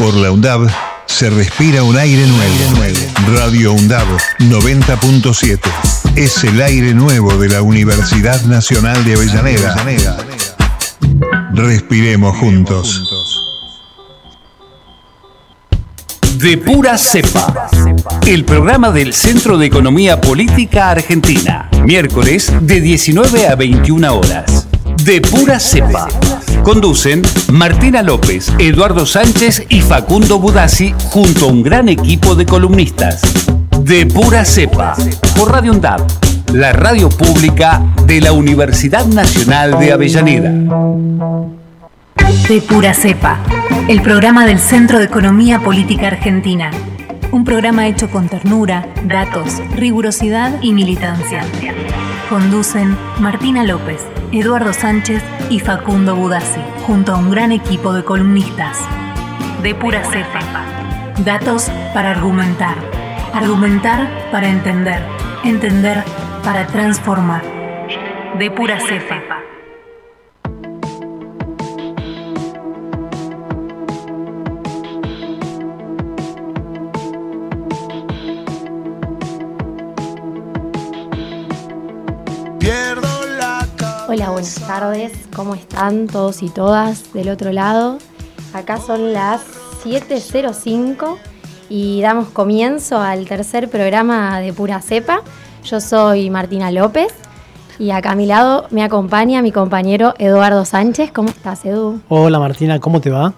Por la UNDAB se respira un aire nuevo. Radio UNDAB 90.7 es el aire nuevo de la Universidad Nacional de Avellaneda. Respiremos juntos. De pura cepa. El programa del Centro de Economía Política Argentina. Miércoles de 19 a 21 horas. De pura cepa. Conducen Martina López, Eduardo Sánchez y Facundo Budassi junto a un gran equipo de columnistas. De pura cepa. Por Radio UNDAP, la radio pública de la Universidad Nacional de Avellaneda. De pura cepa, el programa del Centro de Economía Política Argentina. Un programa hecho con ternura, datos, rigurosidad y militancia. Conducen Martina López, Eduardo Sánchez y Facundo Budassi, junto a un gran equipo de columnistas. De pura cepa. Datos para argumentar. Argumentar para entender. Entender para transformar. De pura cepa. Buenas tardes. ¿Cómo están todos y todas del otro lado? Acá son las 7.05 y damos comienzo al tercer programa de Pura Cepa. Yo soy Martina López y acá a mi lado me acompaña mi compañero Eduardo Sánchez. ¿Cómo estás, Edu? Hola Martina, ¿cómo te va?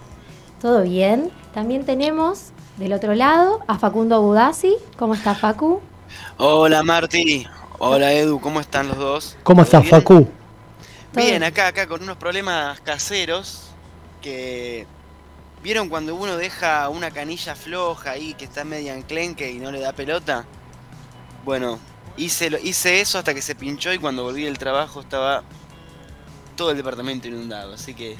¿Todo bien? También tenemos del otro lado a Facundo Budassi. ¿Cómo está Facu? Hola Marti, hola Edu, ¿cómo están los dos? ¿Cómo estás, bien? Facu? Bien, acá, acá con unos problemas caseros que vieron cuando uno deja una canilla floja ahí que está media enclenque y no le da pelota. Bueno, hice, lo- hice eso hasta que se pinchó y cuando volví del trabajo estaba todo el departamento inundado, así que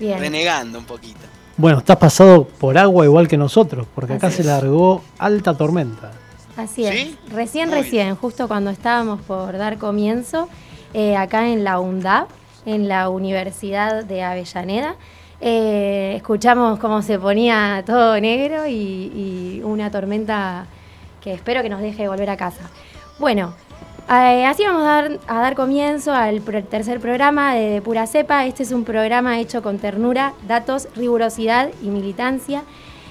Bien. renegando un poquito. Bueno, estás pasado por agua igual que nosotros, porque acá se largó alta tormenta. Así es. ¿Sí? Recién, Muy recién, justo cuando estábamos por dar comienzo, eh, acá en la UNDAP, en la Universidad de Avellaneda, eh, escuchamos cómo se ponía todo negro y, una tormenta que espero que nos deje volver a casa. Bueno, eh, así vamos a dar, comienzo al tercer programa de, de Pura Cepa. Este es un programa hecho con ternura, datos, rigurosidad y militancia.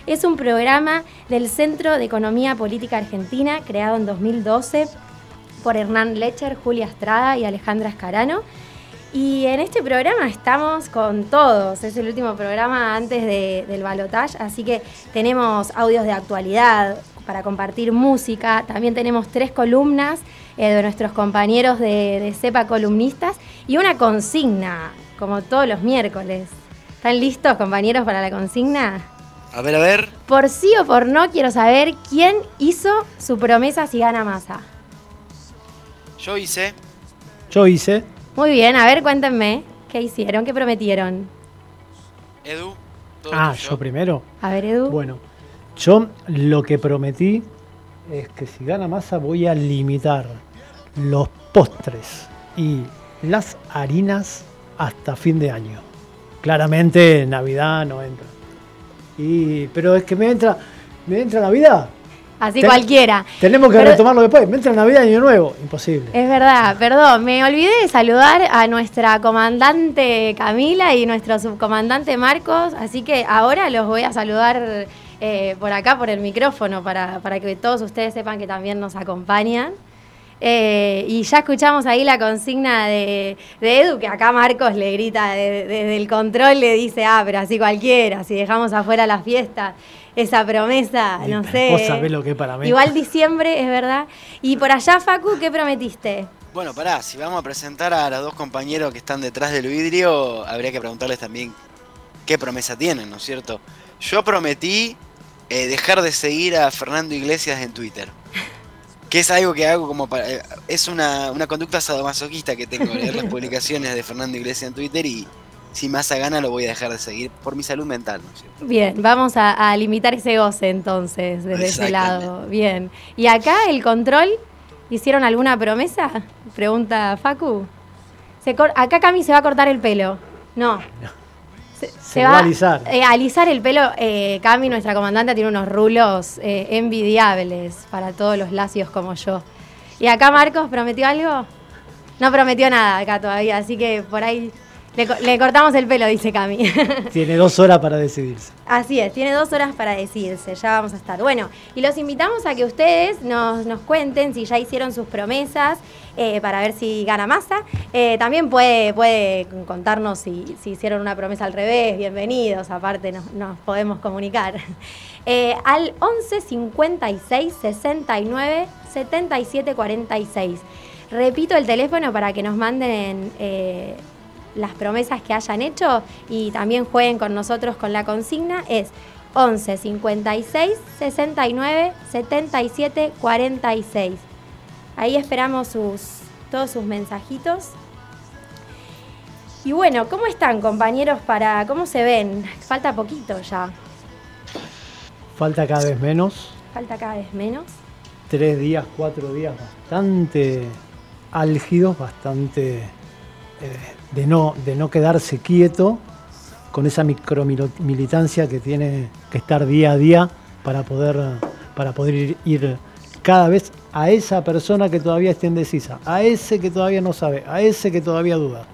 Es un programa del Centro de Economía Política Argentina, creado en 2012 por Hernán Lecher, Julia Estrada y Alejandra Escarano. Y en este programa estamos con todos. Es el último programa antes de- del balotage, así que tenemos audios de actualidad para compartir música. También tenemos tres columnas eh, de nuestros compañeros de, de CEPA columnistas y una consigna, como todos los miércoles. ¿Están listos, compañeros, para la consigna? A ver, a ver. Por sí o por no, quiero saber quién hizo su promesa si gana masa. Yo hice, Yo hice, Muy bien, a ver, cuéntenme. ¿Qué hicieron? ¿Qué prometieron? Edu. todo ah, tuyo. yo primero. A ver, Edu. Bueno, yo lo que prometí es que si gana masa voy a limitar los postres y las harinas hasta fin de año. Claramente Navidad no entra. Y, pero es que me entra, me entra Navidad. Así Ten- cualquiera. Tenemos que Pero- retomarlo después. Me entra Navidad y Año Nuevo. Imposible. Es verdad, perdón, me olvidé de saludar a nuestra comandante Camila y nuestro subcomandante Marcos, así que ahora los voy a saludar eh, por acá, por el micrófono, para, para que todos ustedes sepan que también nos acompañan. Eh, y ya escuchamos ahí la consigna de, de Edu, que acá Marcos le grita de- desde el control, le dice, ah, pero así cualquiera, si dejamos afuera la fiesta, esa promesa, Y no sé. vos sabés lo que es para mí. Igual diciembre, es verdad. Y por allá, Facu, ¿qué prometiste? Bueno, pará, si vamos a presentar a los dos compañeros que están detrás del vidrio, habría que preguntarles también qué promesa tienen, ¿no es cierto? Yo prometí eh, dejar de seguir a Fernando Iglesias en Twitter. Que es algo que hago como para... eh, es una, una conducta sadomasoquista que tengo, leer las publicaciones de Fernando Iglesias en Twitter y si más a gana lo voy a dejar de seguir por mi salud mental, ¿no es cierto? Bien, vamos a, a limitar ese goce entonces, desde ese lado. Bien. ¿Y acá el control? ¿Hicieron alguna promesa? Pregunta Facu. Se cor- acá Cami se va a cortar el pelo. No. Se, va, a alisar. Eh, alisar el pelo. Eh, Cami, nuestra comandante, tiene unos rulos eh, envidiables para todos los lacios como yo. ¿Y acá Marcos prometió algo? No prometió nada acá todavía, así que por ahí le, cortamos el pelo, dice Cami. Tiene dos horas para decidirse. Así es, tiene dos horas para decidirse, ya vamos a estar. Bueno, y los invitamos a que ustedes nos, cuenten si ya hicieron sus promesas eh, para ver si gana masa. Eh, también puede, puede contarnos si, hicieron una promesa al revés, bienvenidos, aparte nos, podemos comunicar. Eh, al 11 56 69 77 46. Repito el teléfono para que nos manden las promesas que hayan hecho y también jueguen con nosotros con la consigna es 11 56 69 77 46. Ahí esperamos sus, todos sus mensajitos. Y bueno, ¿cómo están compañeros para cómo se ven? Falta poquito ya. Falta cada vez menos. Falta cada vez menos. Tres días, cuatro días bastante álgidos, bastante eh, de no, de no quedarse quieto con esa micromilitancia que tiene que estar día a día para poder, para poder ir, cada vez a esa persona que todavía está indecisa, a ese que todavía no sabe, a ese que todavía duda.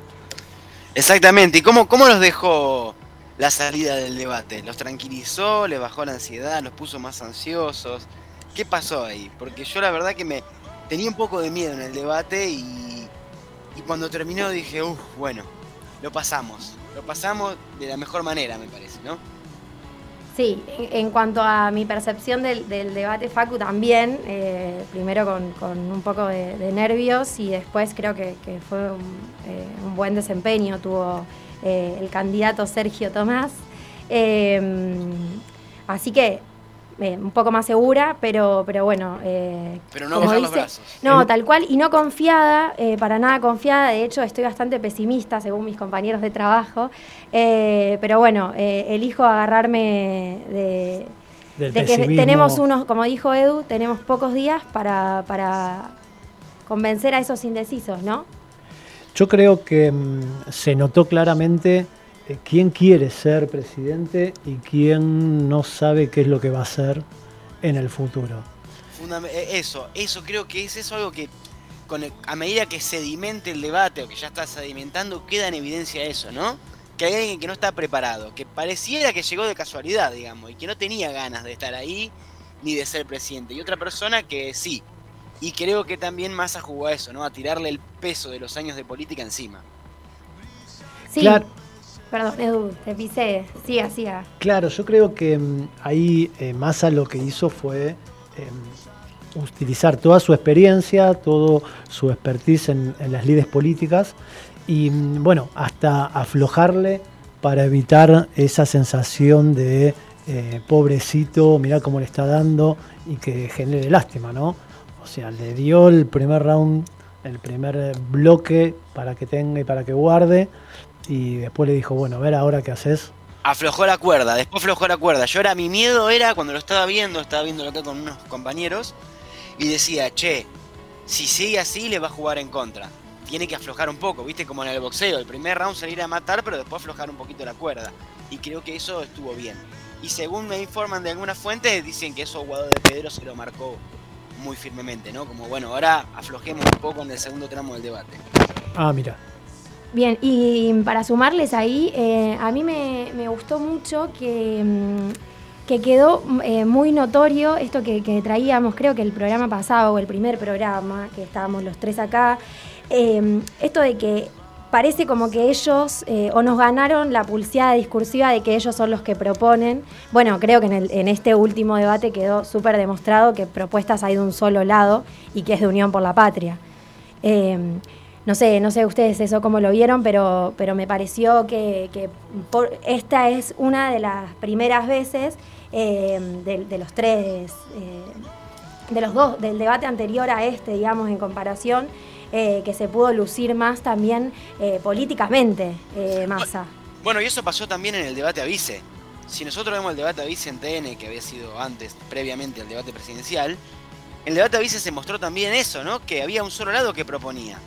Exactamente, ¿y cómo, cómo los dejó la salida del debate? ¿Los tranquilizó, les bajó la ansiedad, los puso más ansiosos? ¿Qué pasó ahí? Porque yo la verdad que me tenía un poco de miedo en el debate y y cuando terminó dije, uff, bueno, lo pasamos. Lo pasamos de la mejor manera, me parece, ¿no? Sí, en cuanto a mi percepción del, debate Facu también, eh, primero con, un poco de, nervios y después creo que, fue eh, un, buen desempeño, tuvo eh, el candidato Sergio Tomás. así que eh, un poco más segura, pero, pero bueno. Eh, pero no los brazos. No, tal cual, y no confiada, eh, para nada confiada. De hecho, estoy bastante pesimista, según mis compañeros de trabajo. pero bueno, elijo agarrarme de, que tenemos unos, como dijo Edu, tenemos pocos días para, para convencer a esos indecisos, ¿no? Yo creo que mm, se notó claramente quién quiere ser presidente y quién no sabe qué es lo que va a ser en el futuro. Eh, eso, eso creo que es eso algo que a medida que sedimente el debate o que ya está sedimentando, queda en evidencia eso, ¿no? Que hay alguien que no está preparado, que pareciera que llegó de casualidad, digamos, y que no tenía ganas de estar ahí ni de ser presidente. Y otra persona que sí. Y creo que también Massa jugó a eso, ¿no? A tirarle el peso de los años de política encima. Sí, claro. Perdón, Edu, te pisé. Siga, siga. Claro, yo creo que mm, ahí eh, Massa lo que hizo fue em, utilizar toda su experiencia, todo su expertise en, las lides políticas y, mm, bueno, hasta aflojarle para evitar esa sensación de eh, pobrecito, mirá cómo le está dando y que genere lástima, ¿no? O sea, le dio el primer round, el primer bloque para que tenga y para que guarde y después le dijo, bueno, a ver ahora qué haces. Aflojó la cuerda, después aflojó la cuerda. Yo era, mi miedo era cuando lo estaba viendo, estaba viéndolo acá con unos compañeros, y decía, che, si sigue así le va a jugar en contra. Tiene que aflojar un poco, viste, como en el boxeo, el primer round salir a matar, pero después aflojar un poquito la cuerda. Y creo que eso estuvo bien. Y según me informan de algunas fuentes, dicen que eso Guado de Pedro se lo marcó muy firmemente, ¿no? Como bueno, ahora aflojemos un poco en el segundo tramo del debate. Ah, mira. Bien, y para sumarles ahí, eh, a mí me, gustó mucho que, mm, que quedó eh, muy notorio esto que, traíamos, creo que el programa pasado o el primer programa, que estábamos los tres acá, eh, esto de que parece como que ellos o nos ganaron la pulseada discursiva de que ellos son los que proponen. Bueno, creo que en, el, en este último debate quedó súper demostrado que propuestas hay de un solo lado y que es de Unión por la Patria. No sé, no sé ustedes eso cómo lo vieron, pero, pero me pareció que, esta es una de las primeras veces eh, de, los tres, eh, de los dos, del debate anterior a este, digamos, en comparación, eh, que se pudo lucir más también políticamente Massa. Bueno, y eso pasó también en el debate a vice. Si nosotros vemos el debate a vice en TN, que había sido antes, previamente al debate presidencial, en el debate a vice se mostró también eso, ¿no? Que había un solo lado que proponía.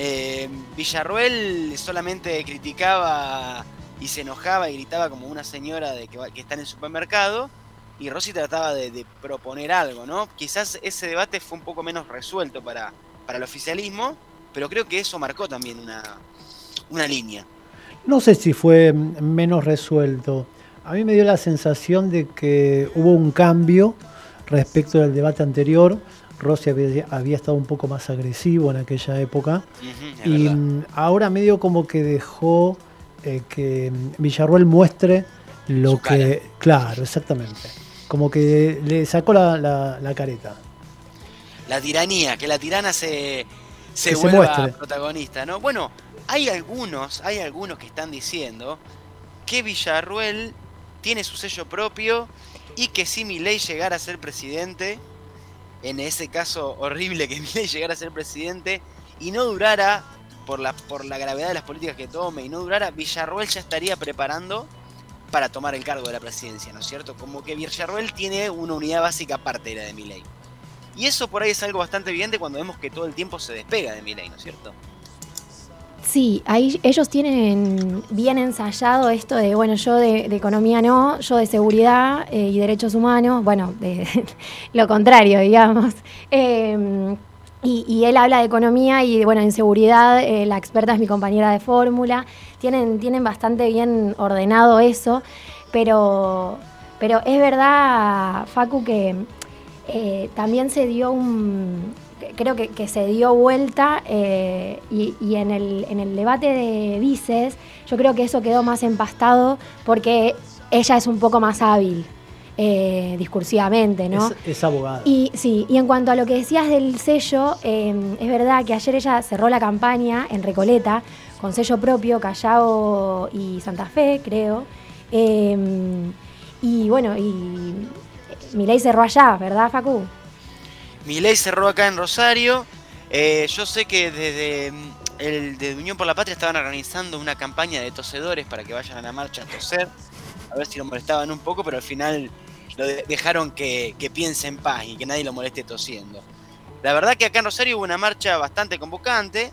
Eh, Villarruel solamente criticaba y se enojaba y gritaba como una señora de que, está en el supermercado y Rossi trataba de, proponer algo, ¿no? Quizás ese debate fue un poco menos resuelto para, para el oficialismo, pero creo que eso marcó también una, una línea. No sé si fue menos resuelto. A mí me dio la sensación de que hubo un cambio respecto del debate anterior. Rossi había, estado un poco más agresivo en aquella época. y ahora medio como que dejó eh, que Villarruel muestre lo que... Claro, exactamente. Como que le sacó la, careta. La tiranía, que la tirana se, se vuelva protagonista, ¿no? Bueno, hay algunos, hay algunos que están diciendo que Villarruel tiene su sello propio y que si Milei llegara a ser presidente, en ese caso horrible que Milei llegara a ser presidente y no durara por la, por la gravedad de las políticas que tome y no durara, Villarruel ya estaría preparando para tomar el cargo de la presidencia, ¿no es cierto? Como que Villarruel tiene una unidad básica aparte de la de Milei. Y eso por ahí es algo bastante evidente cuando vemos que todo el tiempo se despega de Milei, ¿no es cierto? Sí, ahí ellos tienen bien ensayado esto de, bueno, yo de, economía no, yo de seguridad eh, y derechos humanos, bueno, de, lo contrario, digamos. Em, y, él habla de economía y, bueno, en seguridad eh, la experta es mi compañera de fórmula. Tienen, tienen bastante bien ordenado eso, pero, pero es verdad, Facu, que eh, también se dio un creo que, se dio vuelta eh, y, en, el, en, el, debate de vices yo creo que eso quedó más empastado porque ella es un poco más hábil eh, discursivamente, ¿no? Es, abogada. Y sí, y en cuanto a lo que decías del sello, eh, es verdad que ayer ella cerró la campaña en Recoleta con sello propio, Callao y Santa Fe, creo. y bueno, y ley cerró allá, ¿verdad, Facu? Ley cerró acá en Rosario. Eh, yo sé que desde mm, el de Unión por la Patria estaban organizando una campaña de tosedores para que vayan a la marcha a toser. A ver si lo molestaban un poco, pero al final lo dejaron que, piense en paz y que nadie lo moleste tosiendo. La verdad que acá en Rosario hubo una marcha bastante convocante,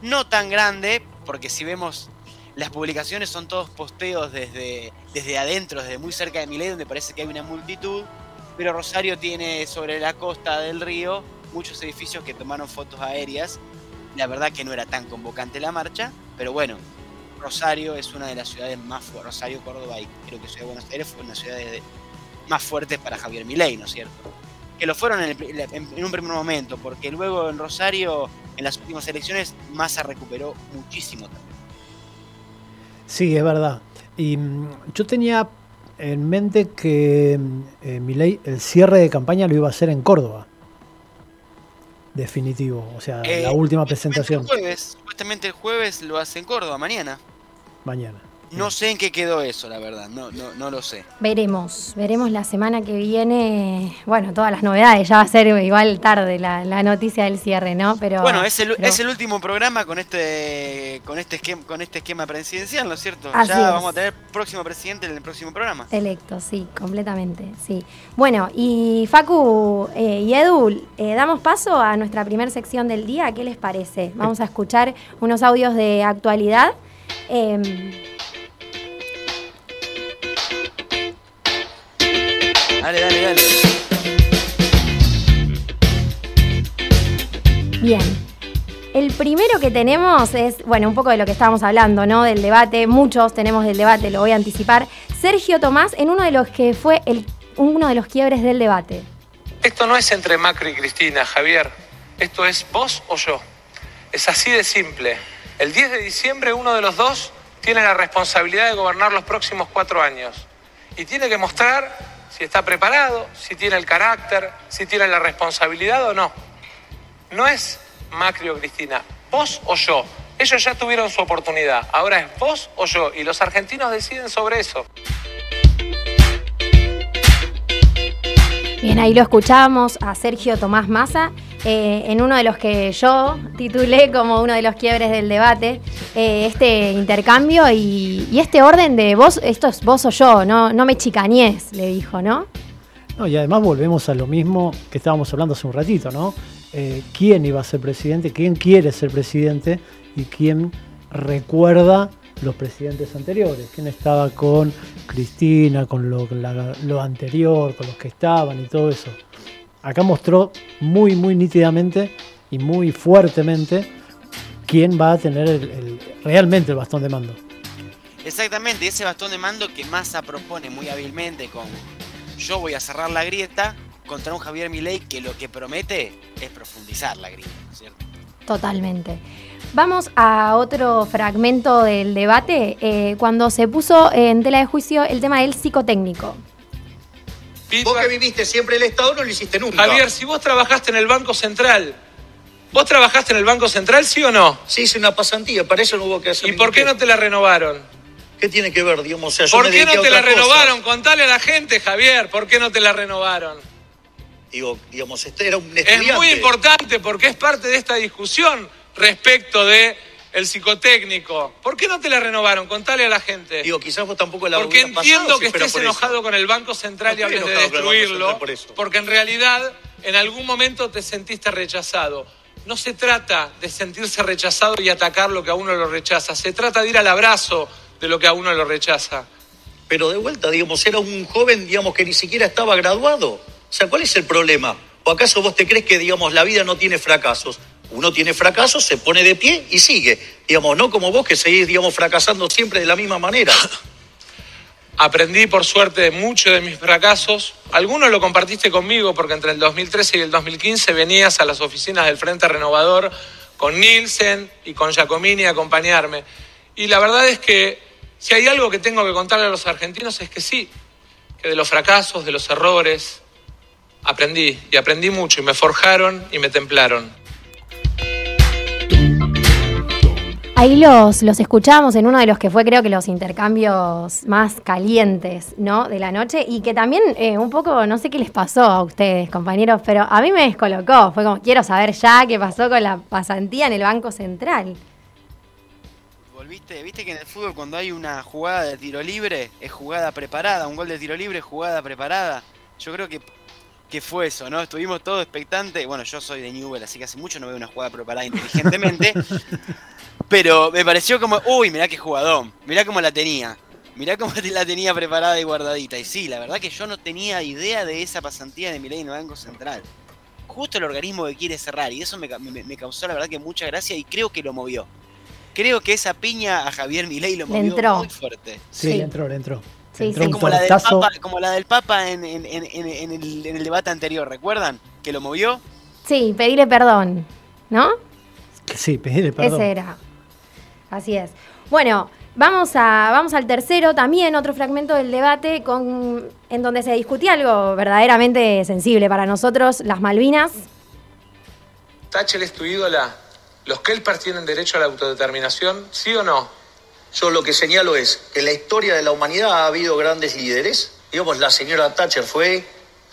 no tan grande, porque si vemos las publicaciones son todos posteos desde, desde adentro, desde muy cerca de Miley, donde parece que hay una multitud pero Rosario tiene sobre la costa del río muchos edificios que tomaron fotos aéreas. La verdad que no era tan convocante la marcha, pero bueno, Rosario es una de las ciudades más fuertes, Rosario, Córdoba y creo que Ciudad de Buenos Aires fue una ciudad más fuerte para Javier Milei, ¿no es cierto? Que lo fueron en, un primer momento, porque luego en Rosario, en las últimas elecciones, Massa recuperó muchísimo también. Sí, es verdad. Y mm, yo tenía en mente que eh, Milei el cierre de campaña lo iba a hacer en Córdoba. Definitivo, o sea, la eh, última presentación. El jueves, supuestamente el jueves lo hace en Córdoba, mañana. Mañana. No sé en qué quedó eso, la verdad, no, no, no lo sé. Veremos, veremos la semana que viene, bueno, todas las novedades, ya va a ser igual tarde la, noticia del cierre, ¿no? Pero Bueno, es el, es el último programa con este con este esquema, con este esquema presidencial, ¿no es cierto? ya vamos a tener próximo presidente en el próximo programa. Electo, sí, completamente, sí. Bueno, y Facu eh, y Edu, eh, damos paso a nuestra primera sección del día, ¿qué les parece? Vamos a escuchar unos audios de actualidad. Em, Dale, dale, dale. Bien. El primero que tenemos es, bueno, un poco de lo que estábamos hablando, ¿no? Del debate. Muchos tenemos del debate, lo voy a anticipar. Sergio Tomás en uno de los que fue el, uno de los quiebres del debate. Esto no es entre Macri y Cristina, Javier. Esto es vos o yo. Es así de simple. El 10 de diciembre uno de los dos tiene la responsabilidad de gobernar los próximos cuatro años. Y tiene que mostrar si está preparado, si tiene el carácter, si tiene la responsabilidad o no. No es Macri o Cristina, vos o yo. Ellos ya tuvieron su oportunidad, ahora es vos o yo y los argentinos deciden sobre eso. Bien, ahí lo escuchamos a Sergio Tomás Massa eh, en uno de los que yo titulé como uno de los quiebres del debate, eh, este intercambio y, este orden de vos, esto es vos o yo, no, no me chicañes, le dijo, ¿no? No, y además volvemos a lo mismo que estábamos hablando hace un ratito, ¿no? Eh, ¿Quién iba a ser presidente? ¿Quién quiere ser presidente? ¿Y quién recuerda los presidentes anteriores. ¿Quién estaba con Cristina, con lo, la- lo anterior, con los que estaban y todo eso? Acá mostró muy, muy nítidamente y muy fuertemente quién va a tener el- el- realmente el bastón de mando. Exactamente, ese bastón de mando que Massa propone muy hábilmente con yo voy a cerrar la grieta contra un Javier Milei que lo que promete es profundizar la grieta, ¿no es ¿cierto? Totalmente. Vamos a otro fragmento del debate, eh, cuando se puso en tela de juicio el tema del psicotécnico. Vos que viviste siempre el Estado no lo hiciste nunca. Javier, si vos trabajaste en el Banco Central, ¿vos trabajaste en el Banco Central, sí o no? Sí, hice una pasantía, para eso no hubo que hacer ¿Y por qué no te la renovaron? ¿Qué tiene que ver, digamos? O sea, yo ¿Por me qué no te la renovaron? Contale a la gente, Javier, ¿por qué no te la renovaron? Digo, digamos, este era un estudiante. Es muy importante porque es parte de esta discusión respecto de el psicotécnico. ¿Por qué no te la renovaron? Contale a la gente. Digo, quizás vos tampoco la Porque entiendo pasado que estés por eso. enojado con el Banco Central y No hables de destruirlo, por porque en realidad en algún momento te sentiste rechazado. No se trata de sentirse rechazado y atacar lo que a uno lo rechaza, se trata de ir al abrazo de lo que a uno lo rechaza. Pero de vuelta, digamos, era un joven, digamos, que ni siquiera estaba graduado. O sea, ¿cuál es el problema? ¿O acaso vos te crees que, digamos, la vida no tiene fracasos? Uno tiene fracasos, se pone de pie y sigue. Digamos, no como vos que seguís, digamos, fracasando siempre de la misma manera. Aprendí, por suerte, mucho de mis fracasos. Algunos lo compartiste conmigo porque entre el 2013 y el 2015 venías a las oficinas del Frente Renovador con Nielsen y con Giacomini a acompañarme. Y la verdad es que si hay algo que tengo que contarle a los argentinos es que sí, que de los fracasos, de los errores, aprendí y aprendí mucho y me forjaron y me templaron. Ahí los, los escuchamos en uno de los que fue creo que los intercambios más calientes, ¿no? De la noche y que también eh, un poco, no sé qué les pasó a ustedes, compañeros, pero a mí me descolocó. Fue como, quiero saber ya qué pasó con la pasantía en el Banco Central. Volviste, viste que en el fútbol cuando hay una jugada de tiro libre es jugada preparada, un gol de tiro libre es jugada preparada. Yo creo que, que fue eso, ¿no? Estuvimos todos expectantes. Bueno, yo soy de Newell, así que hace mucho no veo una jugada preparada inteligentemente. Pero me pareció como, uy, mirá qué jugadón, mirá cómo la tenía. Mirá cómo la tenía preparada y guardadita. Y sí, la verdad que yo no tenía idea de esa pasantía de Milei en el Banco Central. Justo el organismo que quiere cerrar. Y eso me, ca- me- me causó la verdad que mucha gracia y creo que lo movió. Creo que esa piña a Javier Milei lo movió entró. muy fuerte. Sí, Sí. le entró, le entró. Sí, Le entró sí. Como la, del. Papa, como la del Papa en, en- en- en- en el, en el debate anterior, ¿recuerdan? Que lo movió. Sí, pedirle perdón, ¿no? Sí, pedirle perdón. Ese era. Así es. Bueno, vamos, a, vamos al tercero, también otro fragmento del debate con, en donde se discutía algo verdaderamente sensible para nosotros, las Malvinas. Thatcher es tu ídola. ¿Los Kelpers tienen derecho a la autodeterminación? ¿Sí o no? Yo lo que señalo es que en la historia de la humanidad ha habido grandes líderes. Digamos, la señora Thatcher fue,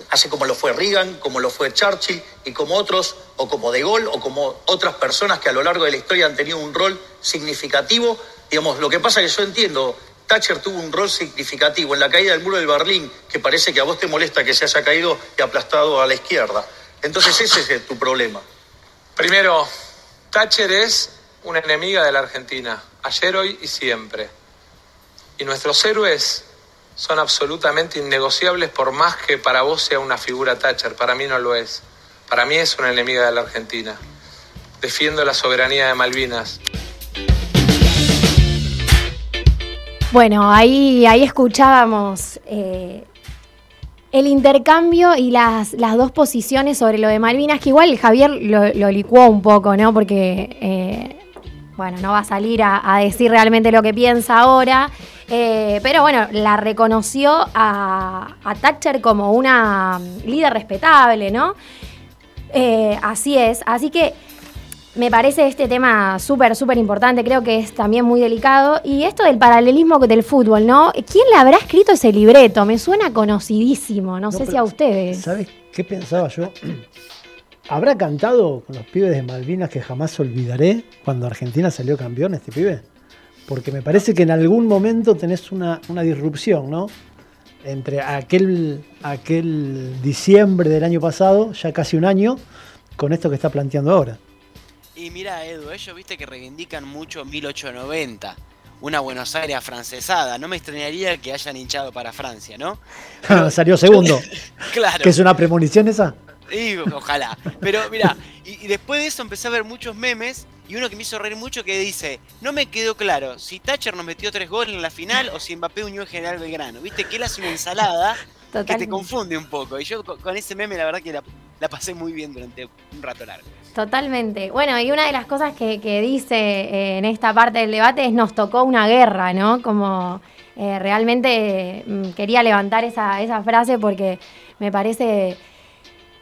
así como lo fue Reagan, como lo fue Churchill, y como otros, o como De Gaulle, o como otras personas que a lo largo de la historia han tenido un rol significativo. Digamos, lo que pasa es que yo entiendo, Thatcher tuvo un rol significativo en la caída del muro del Berlín, que parece que a vos te molesta que se haya caído y aplastado a la izquierda. Entonces ese es tu problema. Primero, Thatcher es una enemiga de la Argentina, ayer, hoy y siempre. Y nuestros héroes son absolutamente innegociables por más que para vos sea una figura Thatcher, para mí no lo es. Para mí es una enemiga de la Argentina. Defiendo la soberanía de Malvinas. Bueno, ahí, ahí escuchábamos eh, el intercambio y las, las dos posiciones sobre lo de Malvinas, que igual Javier lo, licuó un poco, ¿no? Porque, eh, bueno, no va a salir a decir realmente lo que piensa ahora, eh, pero bueno, la reconoció a, a Thatcher como una líder respetable, ¿no? Eh, así es, así que me parece este tema súper, súper importante, creo que es también muy delicado. Y esto del paralelismo del fútbol, ¿no? ¿Quién le habrá escrito ese libreto? Me suena conocidísimo, no, sé pero si a ustedes. ¿Sabes qué pensaba yo? ¿Habrá cantado con los pibes de Malvinas que jamás olvidaré cuando Argentina salió campeón este pibe? Porque me parece que en algún momento tenés una, una disrupción, ¿no? Entre aquel, aquel diciembre del año pasado, ya casi un año, con esto que está planteando ahora. Y mira, Edu, ellos viste que reivindican mucho 1890. una Buenos Aires afrancesada. No me extrañaría que hayan hinchado para Francia, ¿no? Salió segundo. claro. ¿Que es una premonición esa? Y, ojalá. Pero mira, y, después de eso empecé a ver muchos memes y uno que me hizo reír mucho que dice, no me quedó claro si Thatcher nos metió tres goles en la final o si Mbappé unió a General Belgrano. Viste que él hace una ensalada que te confunde un poco. Y yo con, ese meme la verdad que la, pasé muy bien durante un rato largo. Totalmente. Bueno, y una de las cosas que, dice eh, en esta parte del debate es nos tocó una guerra, ¿no? Como eh, realmente mm, quería levantar esa, esa frase porque me parece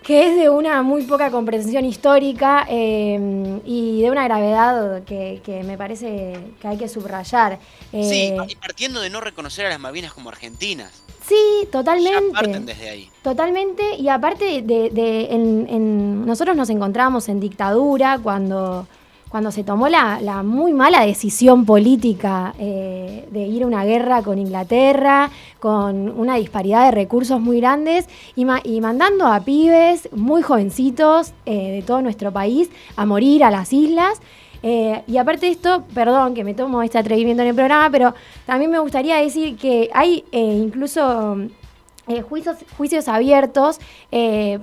que es de una muy poca comprensión histórica eh, y de una gravedad que, me parece que hay que subrayar. sí, y partiendo de no reconocer a las Malvinas como argentinas. Sí, totalmente. parten desde ahí. Totalmente, y aparte de, en, nosotros nos encontrábamos en dictadura cuando, cuando se tomó la, muy mala decisión política eh, de ir a una guerra con Inglaterra, con una disparidad de recursos muy grandes y, mandando a pibes muy jovencitos eh, de todo nuestro país a morir a las islas. Eh, y aparte de esto, perdón que me tomo este atrevimiento en el programa, pero también me gustaría decir que hay incluso juicios abiertos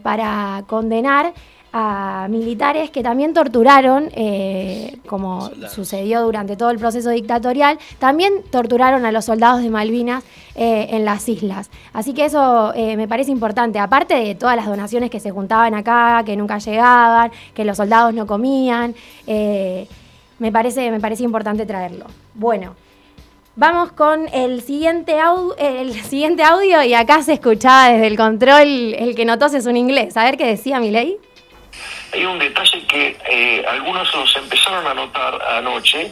para condenar a militares que también torturaron, eh, como sucedió durante todo el proceso dictatorial, también torturaron a los soldados de Malvinas eh, en las islas. Así que eso eh, me parece importante, aparte de todas las donaciones que se juntaban acá, que nunca llegaban, que los soldados no comían, me, parece, me parece importante traerlo. Bueno. Vamos con el siguiente, el siguiente audio y acá se escuchaba desde el control el que notó es un inglés. A ver qué decía mi ley hay un detalle que eh, algunos los empezaron a notar anoche,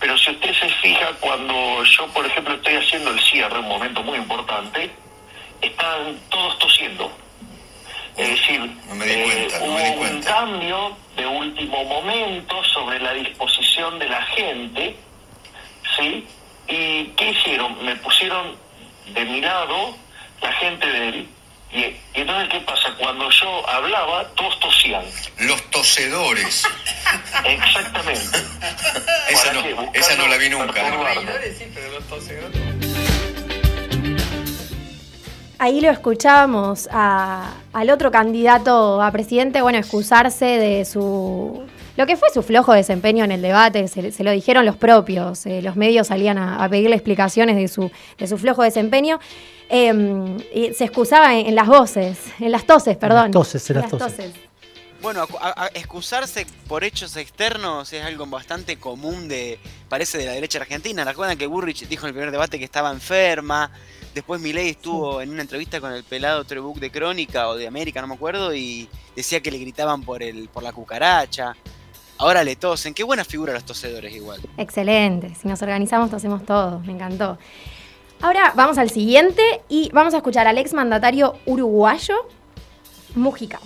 pero si usted se fija cuando yo, por ejemplo, estoy haciendo el cierre, un momento muy importante, están todos tosiendo. Es decir, eh, hubo un cambio de último momento sobre la disposición de la gente, ¿sí? ¿Y qué hicieron? Me pusieron de mi lado la gente del y, entonces, ¿qué pasa? Cuando yo hablaba, todos tosían. Los tosedores. Exactamente. esa, no, esa no la vi nunca. Ahí lo escuchábamos al otro candidato a presidente, bueno, excusarse de su lo que fue su flojo desempeño en el debate, se, lo dijeron los propios, eh, los medios salían a, pedirle explicaciones de su, de su flojo desempeño. Em, y se excusaba en, las voces, en las toses, perdón. En las toses, en las, toses. Bueno, excusarse por hechos externos es algo bastante común de, parece, de la derecha argentina. ¿Recuerdan que Burrich dijo en el primer debate que estaba enferma? Después Milei estuvo en una entrevista con el pelado Trebuch de Crónica o de América, no me acuerdo, y decía que le gritaban por el, por la cucaracha. Ahora le tosen. Qué buena figura los tosedores igual. Excelente. Si nos organizamos, tosemos todos. Me encantó. Ahora vamos al siguiente y vamos a escuchar al ex mandatario uruguayo, Mujica.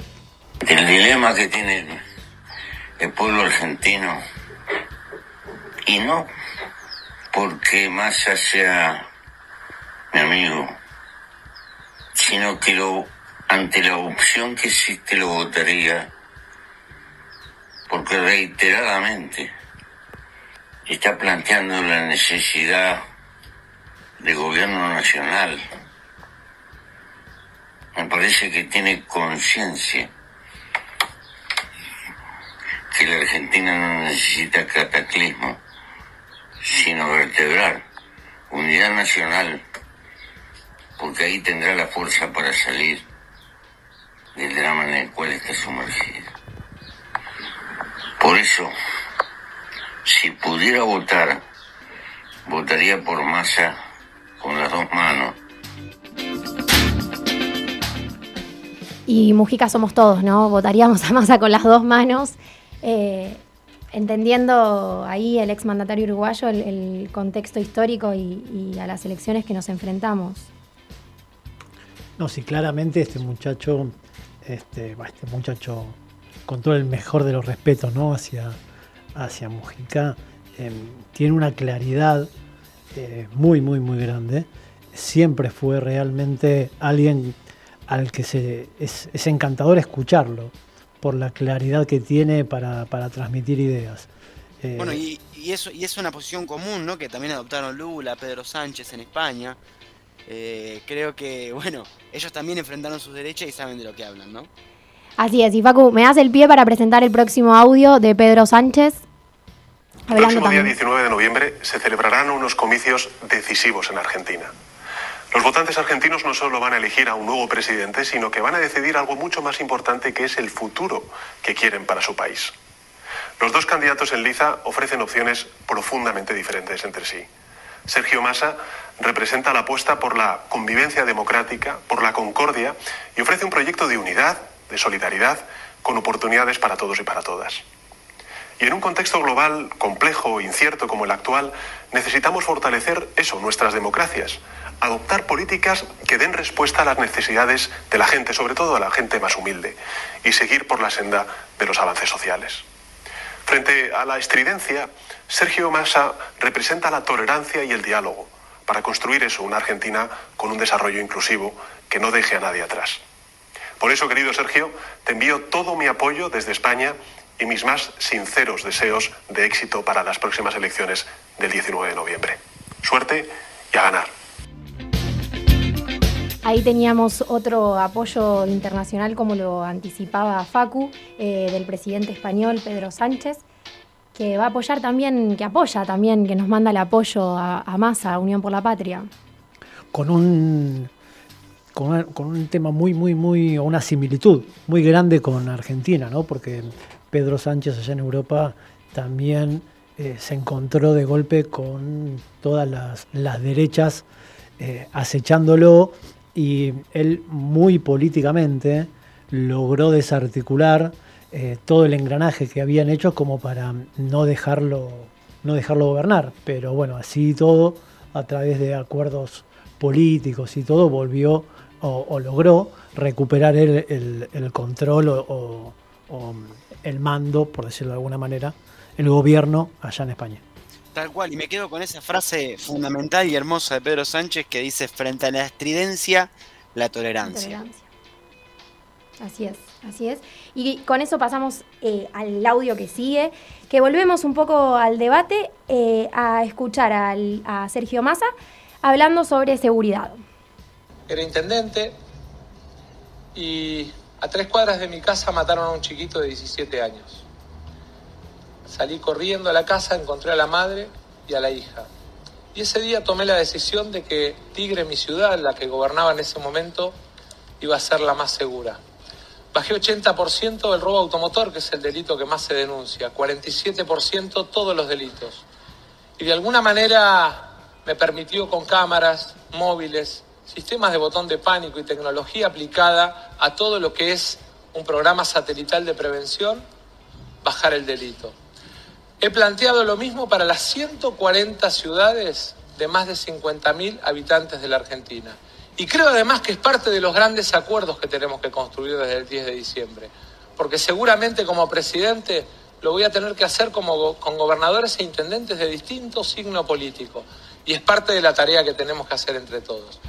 El dilema que tiene el pueblo argentino, y no porque Massa sea mi amigo, sino que lo, ante la opción que existe lo votaría porque reiteradamente está planteando la necesidad de gobierno nacional. Me parece que tiene conciencia que la Argentina no necesita cataclismo, sino vertebrar unidad nacional, porque ahí tendrá la fuerza para salir del drama en el cual está sumergida. Por eso, si pudiera votar, votaría por Massa con las dos manos. Y Mujica somos todos, ¿no? Votaríamos a Massa con las dos manos. Eh, entendiendo ahí el exmandatario uruguayo el, contexto histórico y, a las elecciones que nos enfrentamos. No, sí, claramente este muchacho, este, este muchacho con todo el mejor de los respetos ¿no? hacia, hacia Mujica, em, tiene una claridad eh, muy, muy, muy grande. Siempre fue realmente alguien al que se, es, encantador escucharlo por la claridad que tiene para, transmitir ideas. Eh, Bueno, y, y eso y es una posición común, ¿no? Que también adoptaron Lula, Pedro Sánchez en España. Eh, creo que, bueno, ellos también enfrentaron sus derechas y saben de lo que hablan, ¿no? Así es, y Facu, me das el pie para presentar el próximo audio de Pedro Sánchez. El próximo día 19 de noviembre se celebrarán unos comicios decisivos en Argentina. Los votantes argentinos no solo van a elegir a un nuevo presidente, sino que van a decidir algo mucho más importante que es el futuro que quieren para su país. Los dos candidatos en liza ofrecen opciones profundamente diferentes entre sí. Sergio Massa representa la apuesta por la convivencia democrática, por la concordia y ofrece un proyecto de unidad, de solidaridad, con oportunidades para todos y para todas. Y en un contexto global complejo e incierto como el actual, necesitamos fortalecer eso, nuestras democracias, adoptar políticas que den respuesta a las necesidades de la gente, sobre todo a la gente más humilde, y seguir por la senda de los avances sociales. Frente a la estridencia, Sergio Massa representa la tolerancia y el diálogo para construir eso, una Argentina con un desarrollo inclusivo que no deje a nadie atrás. Por eso, querido Sergio, te envío todo mi apoyo desde España y mis más sinceros deseos de éxito para las próximas elecciones del 19 de noviembre. Suerte y a ganar. Ahí teníamos otro apoyo internacional, como lo anticipaba Facu, eh, del presidente español Pedro Sánchez, que va a apoyar también, que apoya también, que nos manda el apoyo a, a Massa, Unión por la Patria. con un con, una- con un tema muy, muy, muy, o una similitud muy grande con Argentina, ¿no? Porque Pedro Sánchez allá en Europa también eh, se encontró de golpe con todas las, derechas eh, acechándolo y él muy políticamente logró desarticular eh, todo el engranaje que habían hecho como para no dejarlo, no dejarlo gobernar. Pero bueno, así todo, a través de acuerdos políticos y todo, volvió o, logró recuperar el, el- control o el mando, por decirlo de alguna manera, el gobierno allá en España. Tal cual, y me quedo con esa frase fundamental y hermosa de Pedro Sánchez que dice, frente a la estridencia, la tolerancia. Tolerancia. Así es, así es. Y con eso pasamos eh, al audio que sigue, que volvemos un poco al debate, eh, a escuchar al- a Sergio Massa hablando sobre seguridad. Era intendente y a tres cuadras de mi casa mataron a un chiquito de 17 años. Salí corriendo a la casa, encontré a la madre y a la hija. Y ese día tomé la decisión de que Tigre, mi ciudad, la que gobernaba en ese momento, iba a ser la más segura. Bajé 80% el robo automotor, que es el delito que más se denuncia, 47% todos los delitos. Y de alguna manera me permitió con cámaras, móviles, sistemas de botón de pánico y tecnología aplicada a todo lo que es un programa satelital de prevención, bajar el delito. He planteado lo mismo para las 140 ciudades de más de 50.000 habitantes de la Argentina. Y creo además que es parte de los grandes acuerdos que tenemos que construir desde el 10 de diciembre. Porque seguramente como presidente lo voy a tener que hacer como con gobernadores e intendentes de distinto signo político. Y es parte de la tarea que tenemos que hacer entre todos.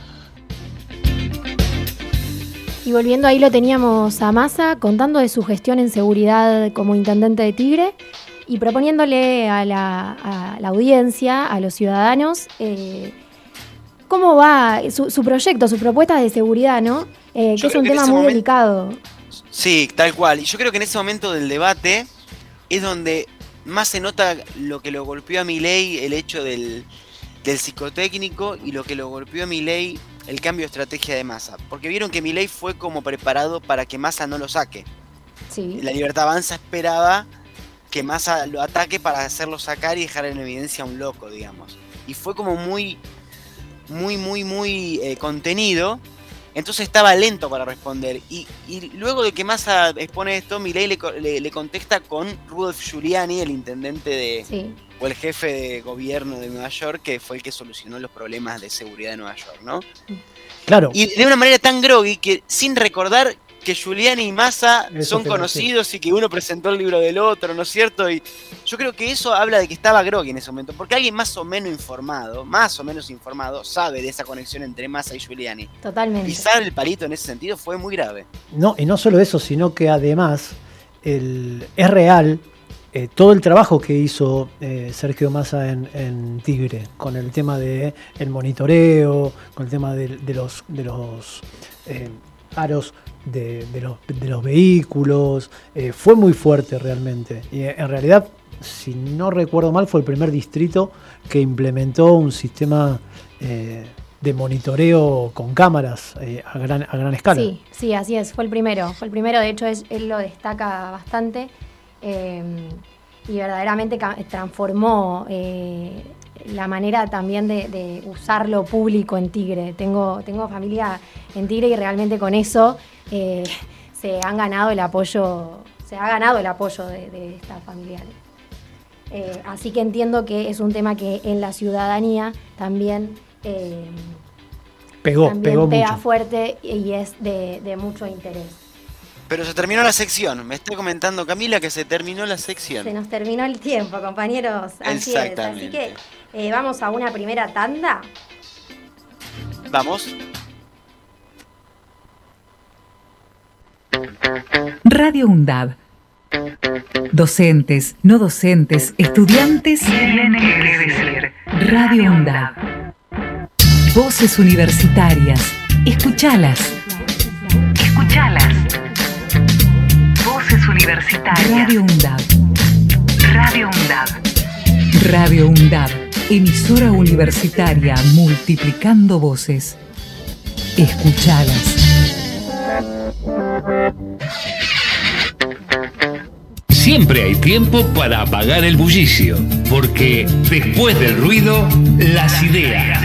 Y volviendo ahí lo teníamos a Massa contando de su gestión en seguridad como intendente de Tigre y proponiéndole a la, a la audiencia, a los ciudadanos, eh, cómo va su, su proyecto, su propuesta de seguridad, ¿no? Eh, que es un tema muy momento- delicado. Sí, tal cual. Y yo creo que en ese momento del debate es donde más se nota lo que lo golpeó a Milei el hecho del, del psicotécnico y lo que lo golpeó a Milei el cambio de estrategia de Massa. Porque vieron que Milei fue como preparado para que Massa no lo saque. Sí. La Libertad Avanza esperaba que Massa lo ataque para hacerlo sacar y dejar en evidencia a un loco, digamos. Y fue como muy, muy, muy, muy eh, contenido. Entonces estaba lento para responder. Y, y luego de que Massa expone esto, Milei le, le- le contesta con Rudolf Giuliani, el intendente de, Sí. o el jefe de gobierno de Nueva York, que fue el que solucionó los problemas de seguridad de Nueva York, ¿no? Claro. Y de una manera tan groggy que sin recordar que Giuliani y Massa Eso son conocidos y que uno presentó el libro del otro, ¿no es cierto? Y yo creo que eso habla de que estaba groggy en ese momento, porque alguien más o menos informado, más o menos informado, sabe de esa conexión entre Massa y Giuliani. Totalmente. Pisar el palito en ese sentido fue muy grave. No, y no solo eso, sino que además el, es real eh, todo el trabajo que hizo eh, Sergio Massa en, Tigre, con el tema de el monitoreo, con el tema de, los, de los aros de, los, de, los, vehículos, fue muy fuerte realmente. Y en realidad, si no recuerdo mal, fue el primer distrito que implementó un sistema de monitoreo con cámaras eh, a, gran, a gran escala. Sí, sí, así es, fue el primero. Fue el primero, de hecho, es, él lo destaca bastante eh, y verdaderamente transformó eh, la manera también de, usar lo público en Tigre. Tengo, tengo familia en Tigre y realmente con eso se han ganado el apoyo, se ha ganado el apoyo de, de estas familiares. así que entiendo que es un tema que en la ciudadanía también eh, pegó, también pega fuerte y es de, mucho interés. Pero se terminó la sección. Me está comentando Camila que se terminó la sección. Se nos terminó el tiempo, compañeros. Así Así que eh, vamos a una primera tanda. Vamos. Radio UNDAB. Docentes, no docentes, estudiantes tienen que decir. Radio UNDAB. Voces universitarias. Escuchalas. Escuchalas. Voces universitarias. Radio UNDAB. Radio UNDAB. Radio UNDAB. Emisora universitaria multiplicando voces. Escuchalas. Siempre hay tiempo para apagar el bullicio, porque después del ruido, las ideas.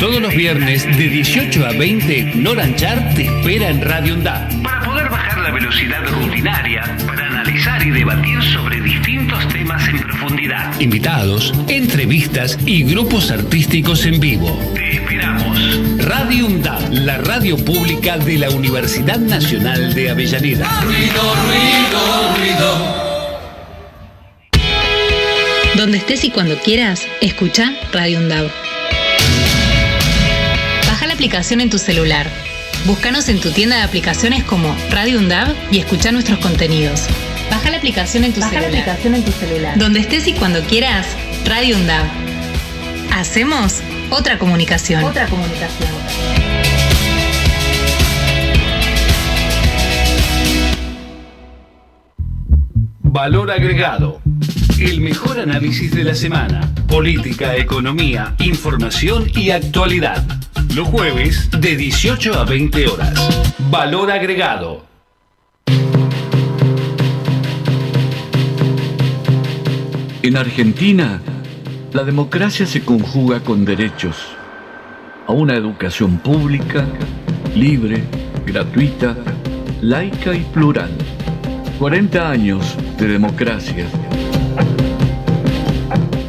Todos los viernes de 18 a 20, Noranchar te espera en Radio Onda. Para poder bajar la velocidad rutinaria, para y debatir sobre distintos temas en profundidad. Invitados, entrevistas y grupos artísticos en vivo. Te esperamos. Radio UNDAP, la radio pública de la Universidad Nacional de Avellaneda. Ruido, ruido, ruido. Donde estés y cuando quieras, escucha Radio UNDAB aplicación en tu celular. Búscanos en tu tienda de aplicaciones como Radio Undab y escucha nuestros contenidos. Baja la aplicación en tu, celular. La aplicación en tu celular. Donde estés y cuando quieras, Radio Undab. Hacemos otra comunicación. Otra comunicación. Valor agregado. El mejor análisis de la semana. Política, economía, información y actualidad. Los jueves de 18 a 20 horas. Valor agregado. En Argentina, la democracia se conjuga con derechos a una educación pública, libre, gratuita, laica y plural. 40 años de democracia.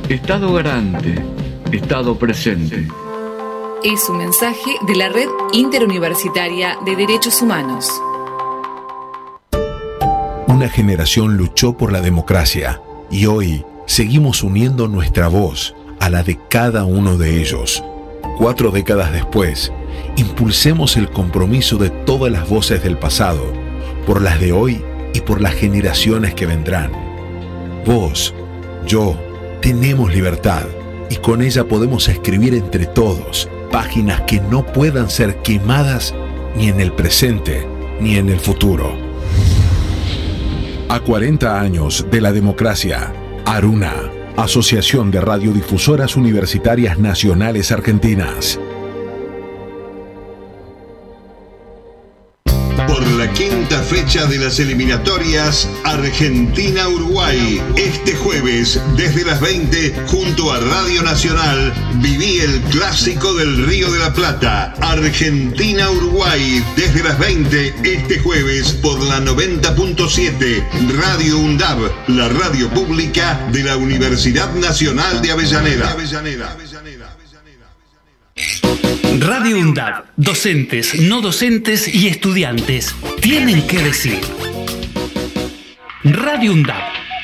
Estado garante, Estado presente es un mensaje de la Red Interuniversitaria de Derechos Humanos. Una generación luchó por la democracia y hoy seguimos uniendo nuestra voz a la de cada uno de ellos. Cuatro décadas después, impulsemos el compromiso de todas las voces del pasado, por las de hoy y por las generaciones que vendrán. Vos, yo, tenemos libertad y con ella podemos escribir entre todos páginas que no puedan ser quemadas ni en el presente ni en el futuro. A 40 años de la democracia, Aruna, Asociación de Radiodifusoras Universitarias Nacionales Argentinas. Fecha de las eliminatorias Argentina-Uruguay. Este jueves, desde las 20, junto a Radio Nacional, viví el clásico del Río de la Plata. Argentina-Uruguay, desde las 20, este jueves, por la 90.7, Radio UNDAB, la radio pública de la Universidad Nacional de Avellaneda. Radio UNDAD, docentes, no docentes y estudiantes tienen que decir. Radio UNDAD,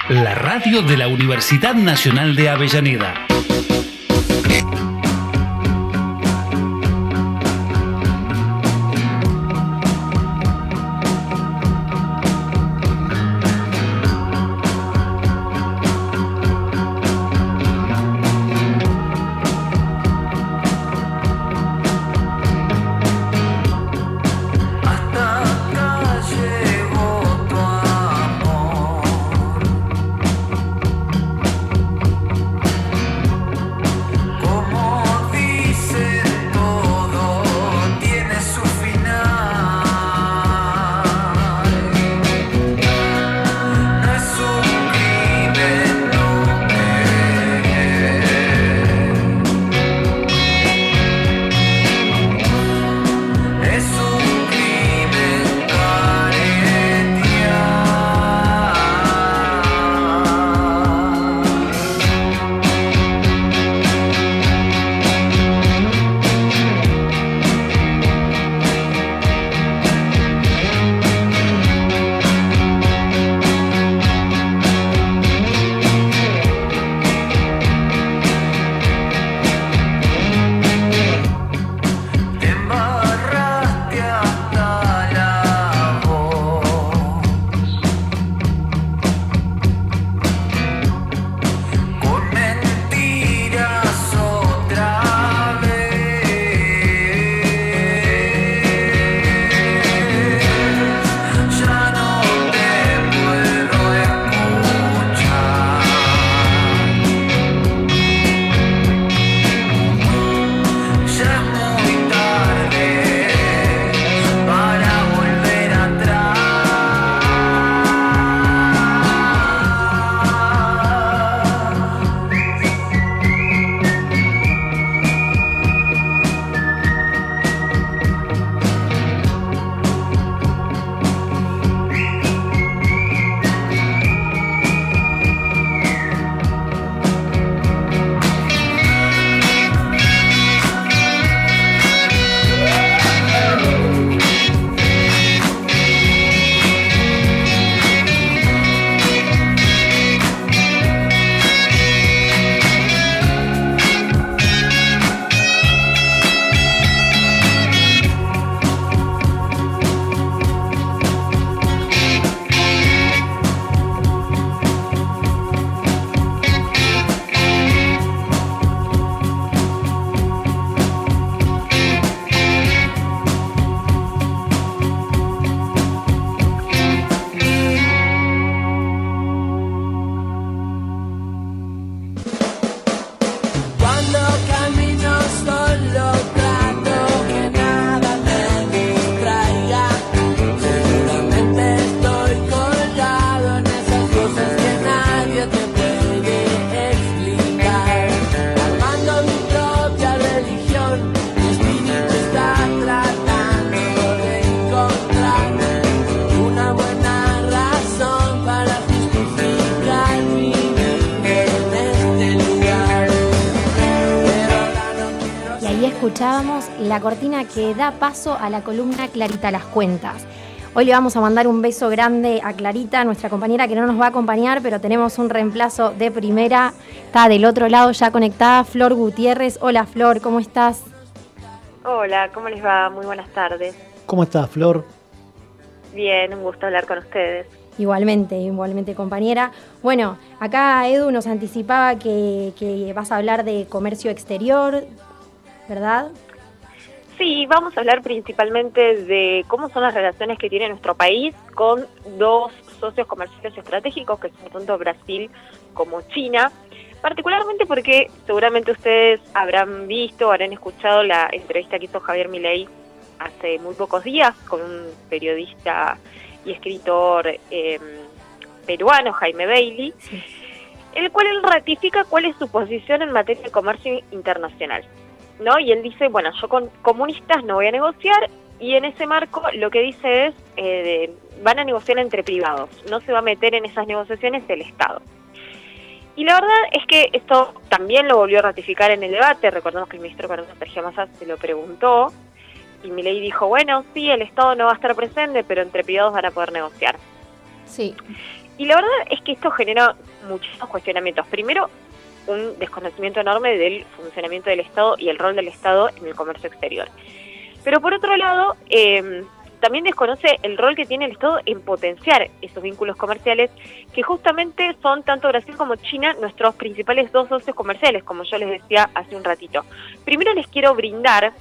la radio de la Universidad Nacional de Avellaneda. Que da paso a la columna Clarita las Cuentas. Hoy le vamos a mandar un beso grande a Clarita, nuestra compañera que no nos va a acompañar, pero tenemos un reemplazo de primera. Está del otro lado ya conectada Flor Gutiérrez. Hola Flor, ¿cómo estás? Hola, ¿cómo les va? Muy buenas tardes. ¿Cómo estás, Flor? Bien, un gusto hablar con ustedes. Igualmente, igualmente compañera. Bueno, acá Edu nos anticipaba que, que vas a hablar de comercio exterior, ¿verdad? Sí, vamos a hablar principalmente de cómo son las relaciones que tiene nuestro país con dos socios comerciales estratégicos, que son tanto Brasil como China, particularmente porque seguramente ustedes habrán visto, habrán escuchado la entrevista que hizo Javier Milei hace muy pocos días con un periodista y escritor em, peruano, Jaime Bailey, el cual él ratifica cuál es su posición en materia de comercio internacional. ¿No? Y él dice, bueno, yo con comunistas no voy a negociar y en ese marco lo que dice es, eh, van a negociar entre privados, no se va a meter en esas negociaciones el Estado. Y la verdad es que esto también lo volvió a ratificar en el debate, recordemos que el ministro Carlos Sergio Massa se lo preguntó, y Milei dijo, bueno, sí, el Estado no va a estar presente, pero entre privados van a poder negociar. Sí. Y la verdad es que esto genera muchísimos cuestionamientos. Primero, un desconocimiento enorme del funcionamiento del Estado y el rol del Estado en el comercio exterior. Pero por otro lado, eh, también desconoce el rol que tiene el Estado en potenciar esos vínculos comerciales, que justamente son tanto Brasil como China nuestros principales dos socios comerciales, como yo les decía hace un ratito. Primero les quiero brindar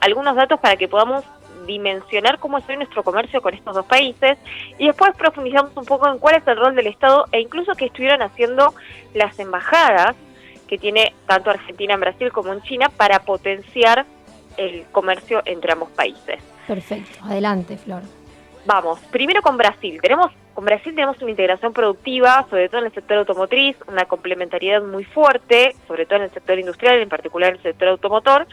algunos datos para que podamos dimensionar cómo es hoy nuestro comercio con estos dos países y después profundizamos un poco en cuál es el rol del Estado e incluso qué estuvieron haciendo las embajadas que tiene tanto Argentina en Brasil como en China para potenciar el comercio entre ambos países. Perfecto, adelante Flor. Vamos, primero con Brasil. Tenemos con Brasil tenemos una integración productiva, sobre todo en el sector automotriz, una complementariedad muy fuerte, sobre todo en el sector industrial, en particular en el sector automotor.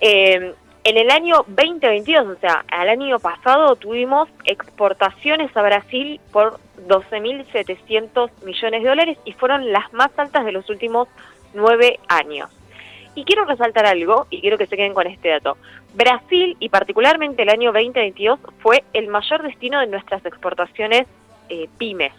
Eh, en el año 2022, o sea, al año pasado, tuvimos exportaciones a Brasil por 12.700 millones de dólares y fueron las más altas de los últimos nueve años. Y quiero resaltar algo, y quiero que se queden con este dato. Brasil, y particularmente el año 2022, fue el mayor destino de nuestras exportaciones eh, pymes.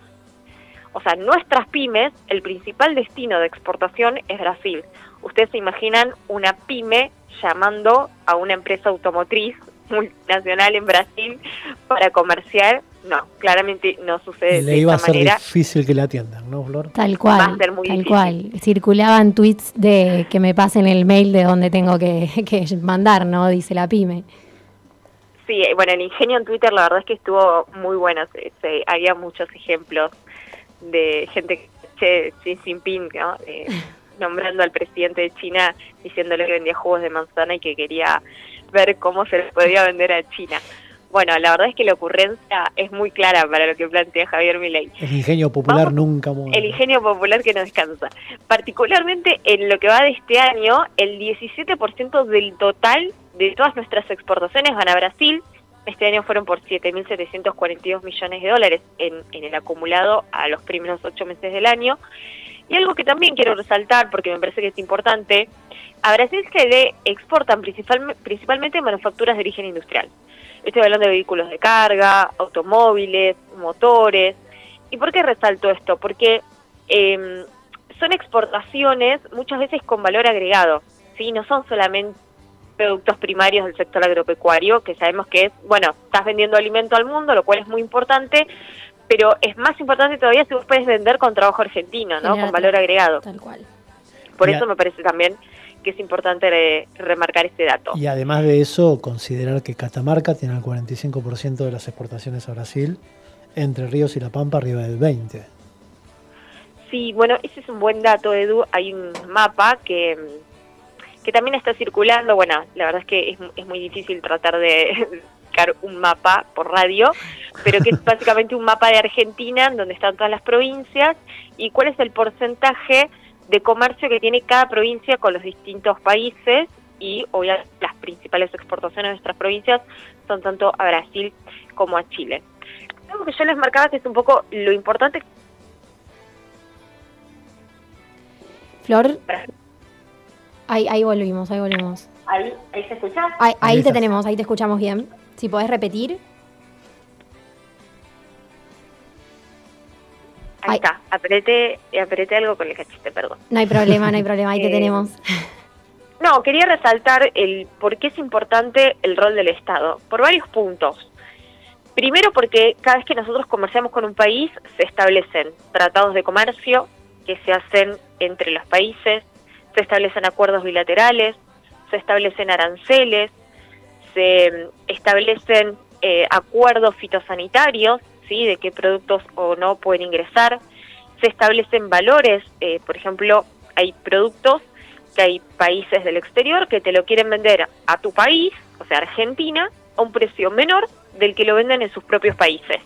O sea, nuestras pymes, el principal destino de exportación es Brasil. Ustedes se imaginan una pyme llamando a una empresa automotriz multinacional en Brasil para comerciar. No, claramente no sucede Le iba a ser difícil que la atiendan, ¿no, Flor? Tal cual. tal cual. Circulaban tweets de que me pasen el mail de donde tengo que, mandar, ¿no? Dice la pyme. Sí, bueno, el ingenio en Twitter la verdad es que estuvo muy bueno. había muchos ejemplos de gente que, Xi Jinping, ¿no? nombrando al presidente de China diciéndole que vendía jugos de manzana y que quería ver cómo se les podía vender a China. Bueno, la verdad es que la ocurrencia es muy clara para lo que plantea Javier Milei. El ingenio popular nunca muere. El ingenio popular que no descansa. Particularmente en lo que va de este año, el 17% del total de todas nuestras exportaciones van a Brasil. Este año fueron por 7.742 millones de dólares en, en el acumulado a los primeros ocho meses del año. Y algo que también quiero resaltar, porque me parece que es importante, a Brasil se le exportan principalmente manufacturas de origen industrial. Estoy hablando de vehículos de carga, automóviles, motores. ¿Y por qué resalto esto? Porque em, son exportaciones muchas veces con valor agregado, ¿sí? No son solamente productos primarios del sector agropecuario, que sabemos que es, bueno, estás vendiendo alimento al mundo, lo cual es muy importante, pero es más importante todavía si vos puedes vender con trabajo argentino, ¿no? con valor agregado. Tal cual. Por eso me parece también que es importante remarcar este dato. Y además de eso, considerar que Catamarca tiene el 45% de las exportaciones a Brasil, Entre Ríos y La Pampa arriba del 20%. Sí, bueno, ese es un buen dato, Edu. Hay un mapa que, que también está circulando. Bueno, la verdad es que es, es muy difícil tratar de un mapa por radio, pero que es básicamente un mapa de Argentina donde están todas las provincias y cuál es el porcentaje de comercio que tiene cada provincia con los distintos países y obviamente las principales exportaciones de nuestras provincias son tanto a Brasil como a Chile. Algo que yo les marcaba que es un poco lo importante. Flor, ahí, ahí volvimos, ahí volvimos. Ahí, ahí se escucha. Ahí, ahí te tenemos, ahí te escuchamos bien. Si podés repetir. Ahí está, apreté, apreté algo con el cachete, perdón. No hay problema, no hay problema, ahí te Eh, tenemos. No, quería resaltar el por qué es importante el rol del Estado, por varios puntos. Primero porque cada vez que nosotros comerciamos con un país se establecen tratados de comercio que se hacen entre los países, se establecen acuerdos bilaterales, se establecen aranceles, se establecen eh, acuerdos fitosanitarios, ¿sí? de qué productos o no pueden ingresar, se establecen valores, eh, por ejemplo, hay productos que hay países del exterior que te lo quieren vender a tu país, o sea, Argentina, a un precio menor del que lo venden en sus propios países.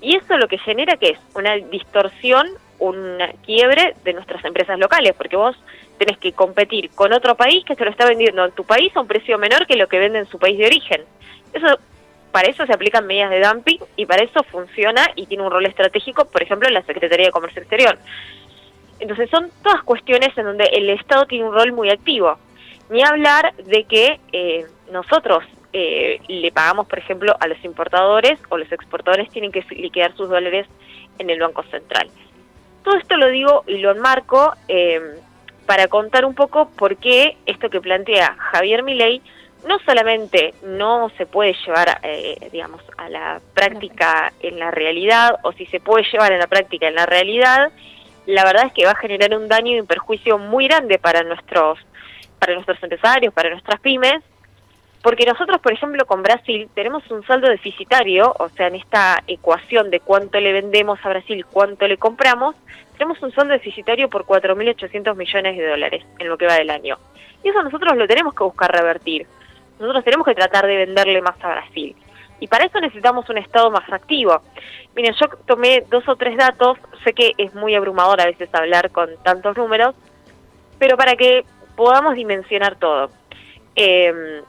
Y eso lo que genera que es una distorsión, un quiebre de nuestras empresas locales, porque vos tenés que competir con otro país que se lo está vendiendo en tu país a un precio menor que lo que vende en su país de origen. Eso para eso se aplican medidas de dumping y para eso funciona y tiene un rol estratégico, por ejemplo, en la Secretaría de Comercio Exterior. Entonces son todas cuestiones en donde el Estado tiene un rol muy activo. Ni hablar de que eh, nosotros eh, le pagamos, por ejemplo, a los importadores o los exportadores tienen que liquidar sus dólares en el Banco Central. Todo esto lo digo y lo enmarco eh, para contar un poco por qué esto que plantea Javier Milei no solamente no se puede llevar, eh, digamos, a la práctica en la realidad, o si se puede llevar en la práctica en la realidad, la verdad es que va a generar un daño y un perjuicio muy grande para nuestros, para nuestros empresarios, para nuestras pymes, porque nosotros, por ejemplo, con Brasil tenemos un saldo deficitario, o sea, en esta ecuación de cuánto le vendemos a Brasil, cuánto le compramos, tenemos un saldo deficitario por 4.800 millones de dólares en lo que va del año. Y eso nosotros lo tenemos que buscar revertir. Nosotros tenemos que tratar de venderle más a Brasil. Y para eso necesitamos un Estado más activo. Miren, yo tomé dos o tres datos, sé que es muy abrumador a veces hablar con tantos números, pero para que podamos dimensionar todo. Eh,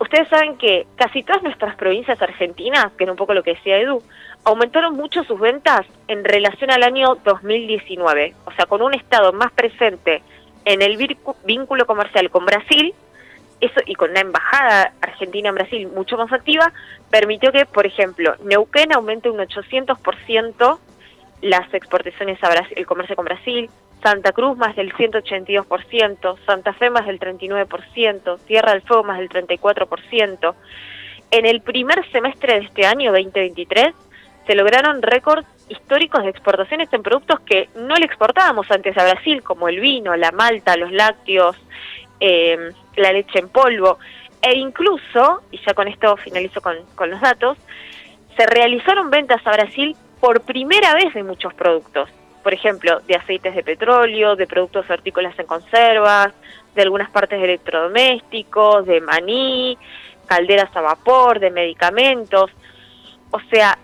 ustedes saben que casi todas nuestras provincias argentinas, que era un poco lo que decía Edu, aumentaron mucho sus ventas en relación al año 2019. O sea, con un Estado más presente en el vínculo comercial con Brasil, eso y con una embajada argentina en Brasil mucho más activa, permitió que, por ejemplo, Neuquén aumente un 800% las exportaciones a Brasil, el comercio con Brasil, Santa Cruz más del 182%, Santa Fe más del 39%, Tierra del Fuego más del 34%. En el primer semestre de este año 2023 se lograron récords históricos de exportaciones en productos que no le exportábamos antes a Brasil, como el vino, la malta, los lácteos, eh, la leche en polvo, e incluso, y ya con esto finalizo con, con los datos, se realizaron ventas a Brasil por primera vez de muchos productos. Por ejemplo, de aceites de petróleo, de productos hortícolas en conservas, de algunas partes de electrodomésticos, de maní, calderas a vapor, de medicamentos. O sea,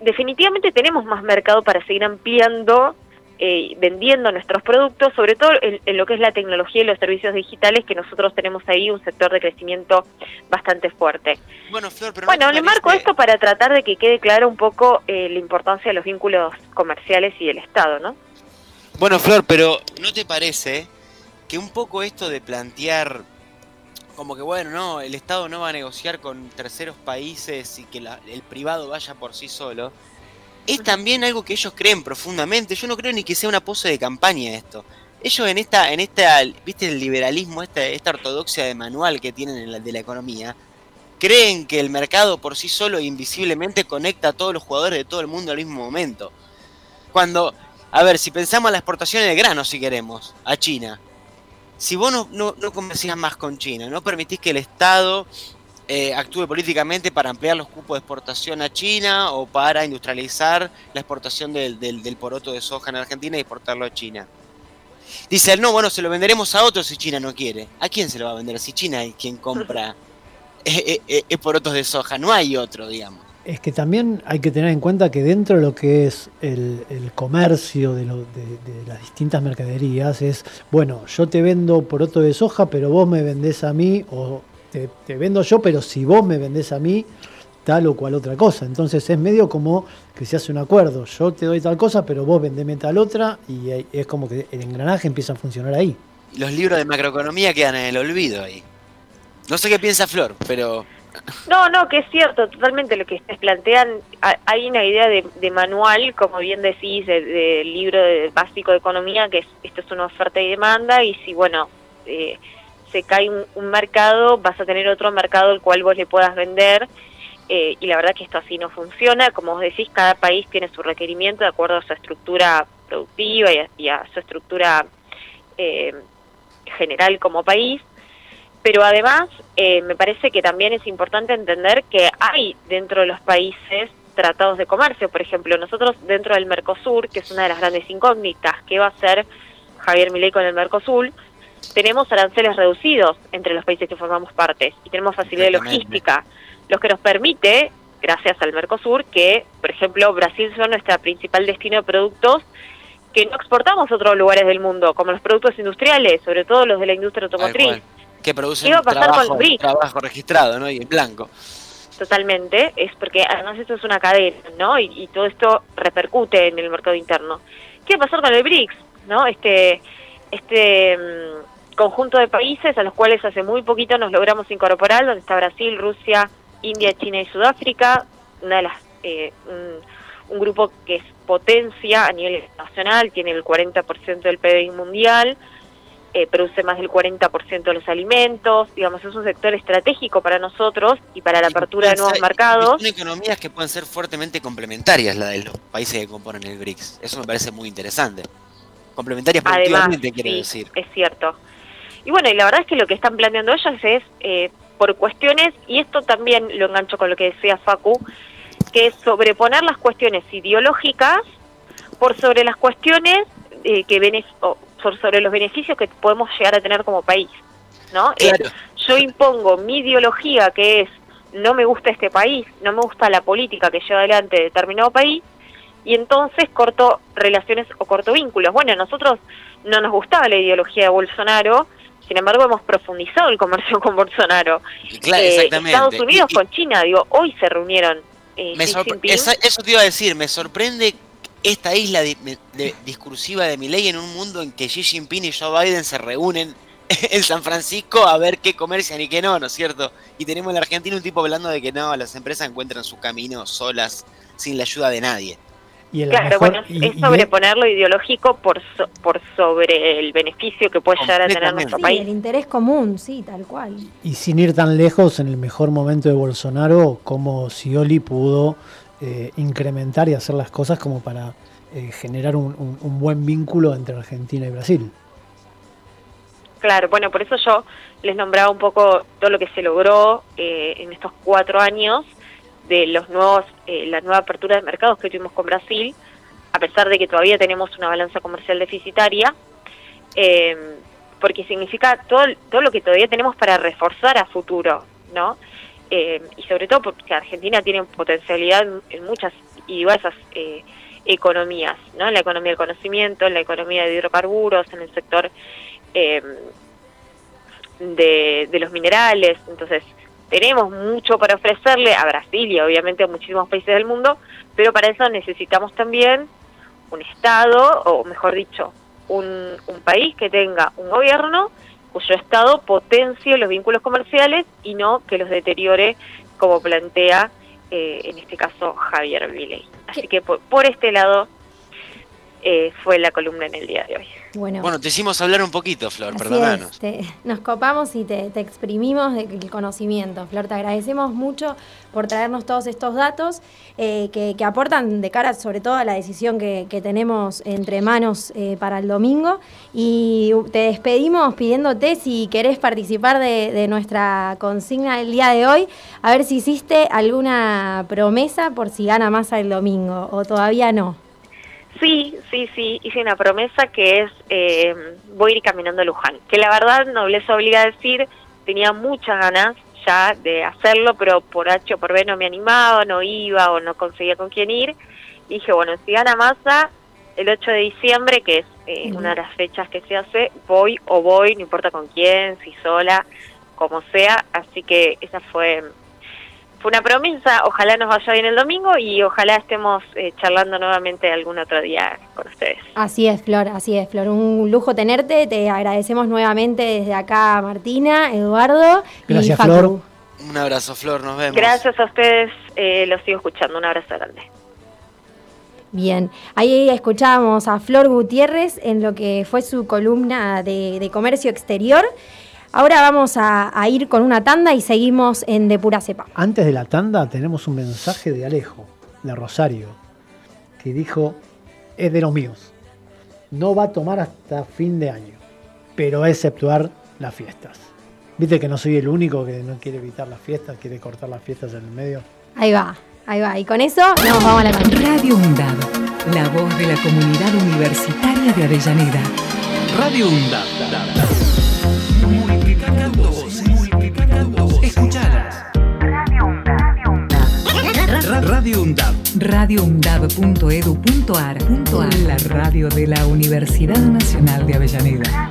definitivamente tenemos más mercado para seguir ampliando, eh, vendiendo nuestros productos, sobre todo en, en, lo que es la tecnología y los servicios digitales, que nosotros tenemos ahí un sector de crecimiento bastante fuerte. Bueno, Flor, pero bueno ¿no le marco esto para tratar de que quede claro un poco eh, la importancia de los vínculos comerciales y el Estado, ¿no? Bueno, Flor, pero ¿no te parece que un poco esto de plantear como que, bueno, no, el Estado no va a negociar con terceros países y que la- el privado vaya por sí solo, es también algo que ellos creen profundamente. Yo no creo ni que sea una pose de campaña esto. Ellos en esta, en esta, viste el liberalismo, esta, esta ortodoxia de manual que tienen en la- de la economía, creen que el mercado por sí solo invisiblemente conecta a todos los jugadores de todo el mundo al mismo momento. Cuando, a ver, si pensamos en la exportación de grano, si queremos, a China, si vos no, no, no más con China, no permitís que el Estado eh, actúe políticamente para ampliar los cupos de exportación a China o para industrializar la exportación del, del, del poroto de soja en Argentina y exportarlo a China. Dice él, no, bueno, se lo venderemos a otros si China no quiere. ¿A quién se lo va a vender si China es quien compra eh, eh, eh, porotos de soja? No hay otro, digamos. Es que también hay que tener en cuenta que dentro de lo que es el, comercio de, de- las distintas mercaderías es, bueno, yo te vendo poroto de soja, pero vos me vendés a mí, o te, vendo yo, pero si vos me vendés a mí, tal o cual otra cosa. Entonces es medio como que se hace un acuerdo, yo te doy tal cosa, pero vos vendeme tal otra, y es como que el engranaje empieza a funcionar ahí. Los libros de macroeconomía quedan en el olvido ahí. No sé qué piensa Flor, pero... No, no, que es cierto, totalmente lo que ustedes plantean. Hay una idea de, manual, como bien decís, del libro básico de economía, que es, esto es una oferta y demanda, y si, bueno, eh, se cae un, mercado, vas a tener otro mercado al cual vos le puedas vender. Eh, y la verdad que esto así no funciona. Como vos decís, cada país tiene su requerimiento de acuerdo a su estructura productiva y a, su estructura eh, general como país. Pero además, eh, me parece que también es importante entender que hay dentro de los países tratados de comercio. Por ejemplo, nosotros dentro del Mercosur, que es una de las grandes incógnitas, ¿qué va a hacer Javier Milei con el Mercosur? tenemos aranceles reducidos entre los países que formamos parte y tenemos facilidad logística, lo que nos permite, gracias al Mercosur, que, por ejemplo, Brasil son nuestra principal destino de productos que no exportamos a otros lugares del mundo, como los productos industriales, sobre todo los de la industria automotriz. Que producen ¿Qué trabajo, trabajo registrado, ¿no? Y en blanco. Totalmente, es porque además esto es una cadena, ¿no? Y, y todo esto repercute en el mercado interno. ¿Qué va a pasar con el BRICS? ¿No? Este, este mm, conjunto de países a los cuales hace muy poquito nos logramos incorporar, donde está Brasil, Rusia, India, China y Sudáfrica, una de las, eh, un, grupo que es potencia a nivel nacional, tiene el 40% del PIB mundial, eh, produce más del 40% de los alimentos, digamos, es un sector estratégico para nosotros y para la apertura de nuevos mercados. Son economías que pueden ser fuertemente complementarias, la de los países que componen el BRICS. Eso me parece muy interesante complementarias productivamente, quiero decir. Es cierto. Y bueno, y la verdad es que lo que están planteando ellos es eh, por cuestiones, y esto también lo engancho con lo que decía Facu, que es sobreponer las cuestiones ideológicas por sobre las cuestiones eh, que sobre los beneficios que podemos llegar a tener como país, ¿no? yo impongo mi ideología que es no me gusta este país, no me gusta la política que lleva adelante determinado país, y entonces corto relaciones o corto vínculos. Bueno, a nosotros no nos gustaba la ideología de Bolsonaro, sin embargo hemos profundizado el comercio con Bolsonaro. Eh, Estados Unidos con China, digo, hoy se reunieron. Eh, eso te iba a decir, me sorprende esta isla discursiva de ley en un mundo en que Xi Jinping y Joe Biden se reúnen en San Francisco a ver qué comercian y qué no, ¿no es cierto? Y tenemos en la Argentina un tipo hablando de que no, las empresas encuentran su camino solas, sin la ayuda de nadie claro, bueno, es sobreponer lo ideológico por, por sobre el beneficio que puede llegar a tener nuestro país. El interés común, sí, tal cual. Y sin ir tan lejos, en el mejor momento de Bolsonaro, como Scioli pudo eh, incrementar y hacer las cosas como para eh, generar un, buen vínculo entre Argentina y Brasil. Claro, bueno, por eso yo les nombraba un poco todo lo que se logró eh, en estos cuatro años de los nuevos, eh, la nueva apertura de mercados que tuvimos con Brasil, a pesar de que todavía tenemos una balanza comercial deficitaria, eh, porque significa todo, todo lo que todavía tenemos para reforzar a futuro, ¿no? Eh, y sobre todo porque Argentina tiene potencialidad en muchas y diversas economías, ¿no? En la economía del conocimiento, en la economía de hidrocarburos, en el sector de, de los minerales, entonces tenemos mucho para ofrecerle a Brasil y obviamente a muchísimos países del mundo, pero para eso necesitamos también un Estado, o mejor dicho, un país que tenga un gobierno cuyo Estado potencie los vínculos comerciales y no que los deteriore como plantea eh, en este caso Javier Milei. Así que por este lado eh, fue la columna en el día de hoy. Bueno, bueno te hicimos hablar un poquito, Flor, perdónanos. nos copamos y te, exprimimos el conocimiento. Flor, te agradecemos mucho por traernos todos estos datos eh, que, aportan de cara sobre todo a la decisión que, tenemos entre manos eh, para el domingo. Y te despedimos pidiéndote si querés participar de, de nuestra consigna del día de hoy, a ver si hiciste alguna promesa por si gana más el domingo o todavía no. Sí, sí, sí, hice una promesa que es eh, voy a ir caminando a Luján, que la verdad no les obliga a decir, tenía muchas ganas ya de hacerlo, pero por H o por B no me animaba, no iba o no conseguía con quién ir. Y dije, bueno, si gana masa, el 8 de diciembre, que es eh, una de las fechas que se hace, voy o voy, no importa con quién, si sola, como sea. Así que esa fue fue una promesa, ojalá nos vaya bien el domingo y ojalá estemos eh, charlando nuevamente algún otro día con ustedes. Así es, Flor, así es, Flor. Un lujo tenerte, te agradecemos nuevamente desde acá, Martina, Eduardo Gracias, Flor. Un abrazo, Flor, nos vemos. Gracias a ustedes, eh, los sigo escuchando, un abrazo grande. Bien, ahí escuchábamos a Flor Gutiérrez en lo que fue su columna de, comercio exterior. Ahora vamos a, ir con una tanda y seguimos en De Pura Cepa. Antes de la tanda tenemos un mensaje de Alejo, de Rosario, que dijo, es de los míos. No va a tomar hasta fin de año, pero a exceptuar las fiestas. Viste que no soy el único que no quiere evitar las fiestas, quiere cortar las fiestas en el medio. Ahí va. Ahí va, y con eso nos vamos a la. Radio UNDAB, la voz de la comunidad universitaria de Avellaneda. Radio UNDAB. Multiplicando voces, multiplicando voces. Escuchalas. Radio UNDAB. Radio UNDAB. radioundab.edu.ar. La radio de la Universidad Nacional de Avellaneda.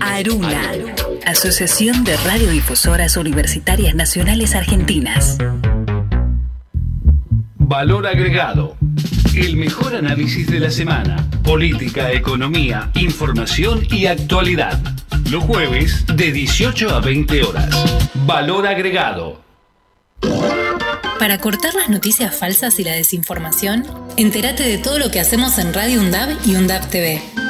Aruna, Asociación de Radiodifusoras Universitarias Nacionales Argentinas. Valor agregado. El mejor análisis de la semana. Política, economía, información y actualidad. Los jueves de 18 a 20 horas. Valor agregado. Para cortar las noticias falsas y la desinformación, entérate de todo lo que hacemos en Radio UNDAB y UNDAB TV.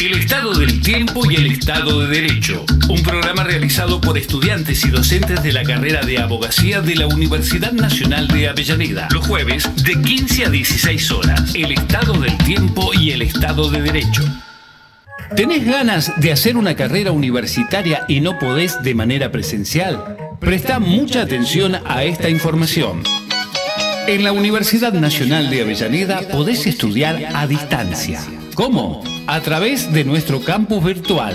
El Estado del Tiempo y el Estado de Derecho, un programa realizado por estudiantes y docentes de la carrera de abogacía de la Universidad Nacional de Avellaneda, los jueves de 15 a 16 horas. El Estado del Tiempo y el Estado de Derecho. ¿Tenés ganas de hacer una carrera universitaria y no podés de manera presencial? Presta mucha atención a esta información. En la Universidad Nacional de Avellaneda podés estudiar a distancia. ¿Cómo? A través de nuestro campus virtual,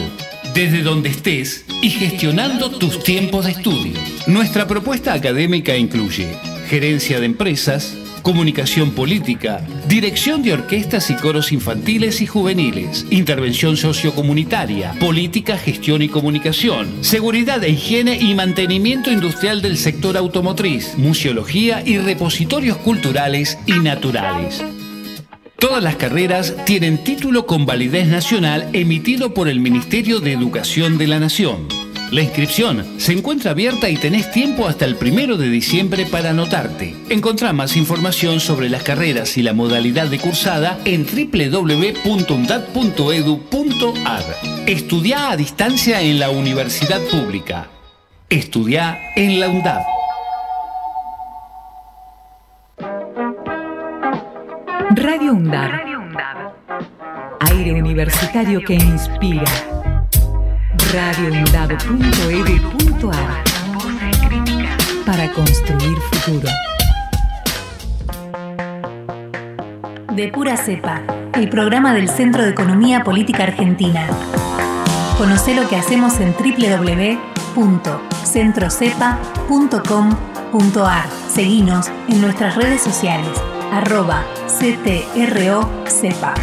desde donde estés y gestionando tus tiempos de estudio. Nuestra propuesta académica incluye gerencia de empresas, comunicación política, dirección de orquestas y coros infantiles y juveniles, intervención sociocomunitaria, política, gestión y comunicación, seguridad e higiene y mantenimiento industrial del sector automotriz, museología y repositorios culturales y naturales. Todas las carreras tienen título con validez nacional emitido por el Ministerio de Educación de la Nación. La inscripción se encuentra abierta y tenés tiempo hasta el primero de diciembre para anotarte. Encontrá más información sobre las carreras y la modalidad de cursada en www.undad.edu.ar. Estudia a distancia en la universidad pública. Estudia en la UNDAD. Radio UNDAB. Aire universitario que inspira. radioundab.edu.ar Para construir futuro. De pura cepa, el programa del Centro de Economía Política Argentina. Conoce lo que hacemos en www.centrocepa.com.ar. Seguinos en nuestras redes sociales arroba CTRO CEPA.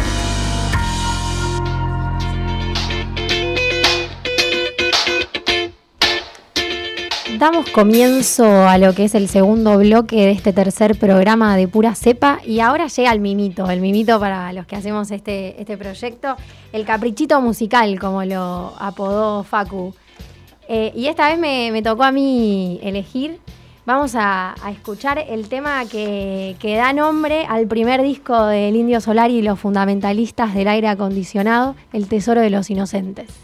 Damos comienzo a lo que es el segundo bloque de este tercer programa de Pura Cepa y ahora llega el mimito, el mimito para los que hacemos este, este proyecto, el caprichito musical, como lo apodó Facu. Eh, y esta vez me, me tocó a mí elegir Vamos a, escuchar el tema que, que, da nombre al primer disco del Indio Solari y los fundamentalistas del aire acondicionado, El Tesoro de los Inocentes.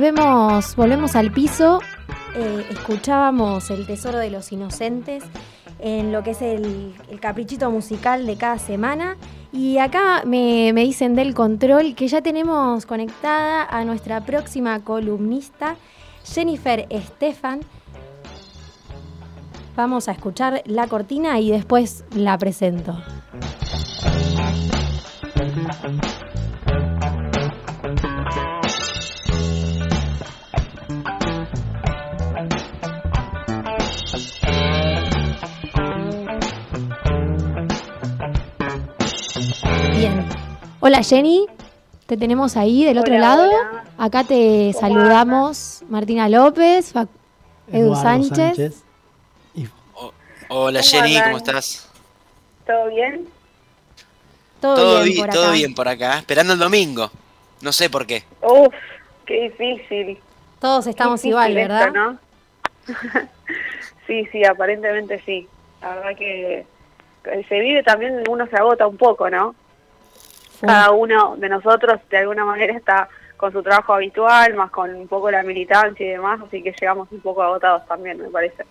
volvemos, volvemos al piso. Eh, escuchábamos El Tesoro de los Inocentes en lo que es el, caprichito musical de cada semana. Y acá me, me, dicen del control que ya tenemos conectada a nuestra próxima columnista, Jennifer Estefan. Vamos a escuchar la cortina y después la presento. Hola Jenny, te tenemos ahí del otro lado. hola. Acá te ¿Cómo saludamos Martina López, Fac- Edu Sánchez. Hola ¿Cómo Jenny, andan? ¿cómo estás? ¿Todo bien? Todo, bien bi- por todo acá. bien por acá, esperando el domingo. No sé por qué. Uf, qué difícil. Todos estamos Difícil igual, esto, ¿verdad? ¿no? sí, sí, aparentemente sí. La verdad que que se vive también, uno se agota un poco, ¿no? Cada uno de nosotros de alguna manera está con su trabajo habitual, más con un poco la militancia y demás, así que llegamos un poco agotados también, me parece.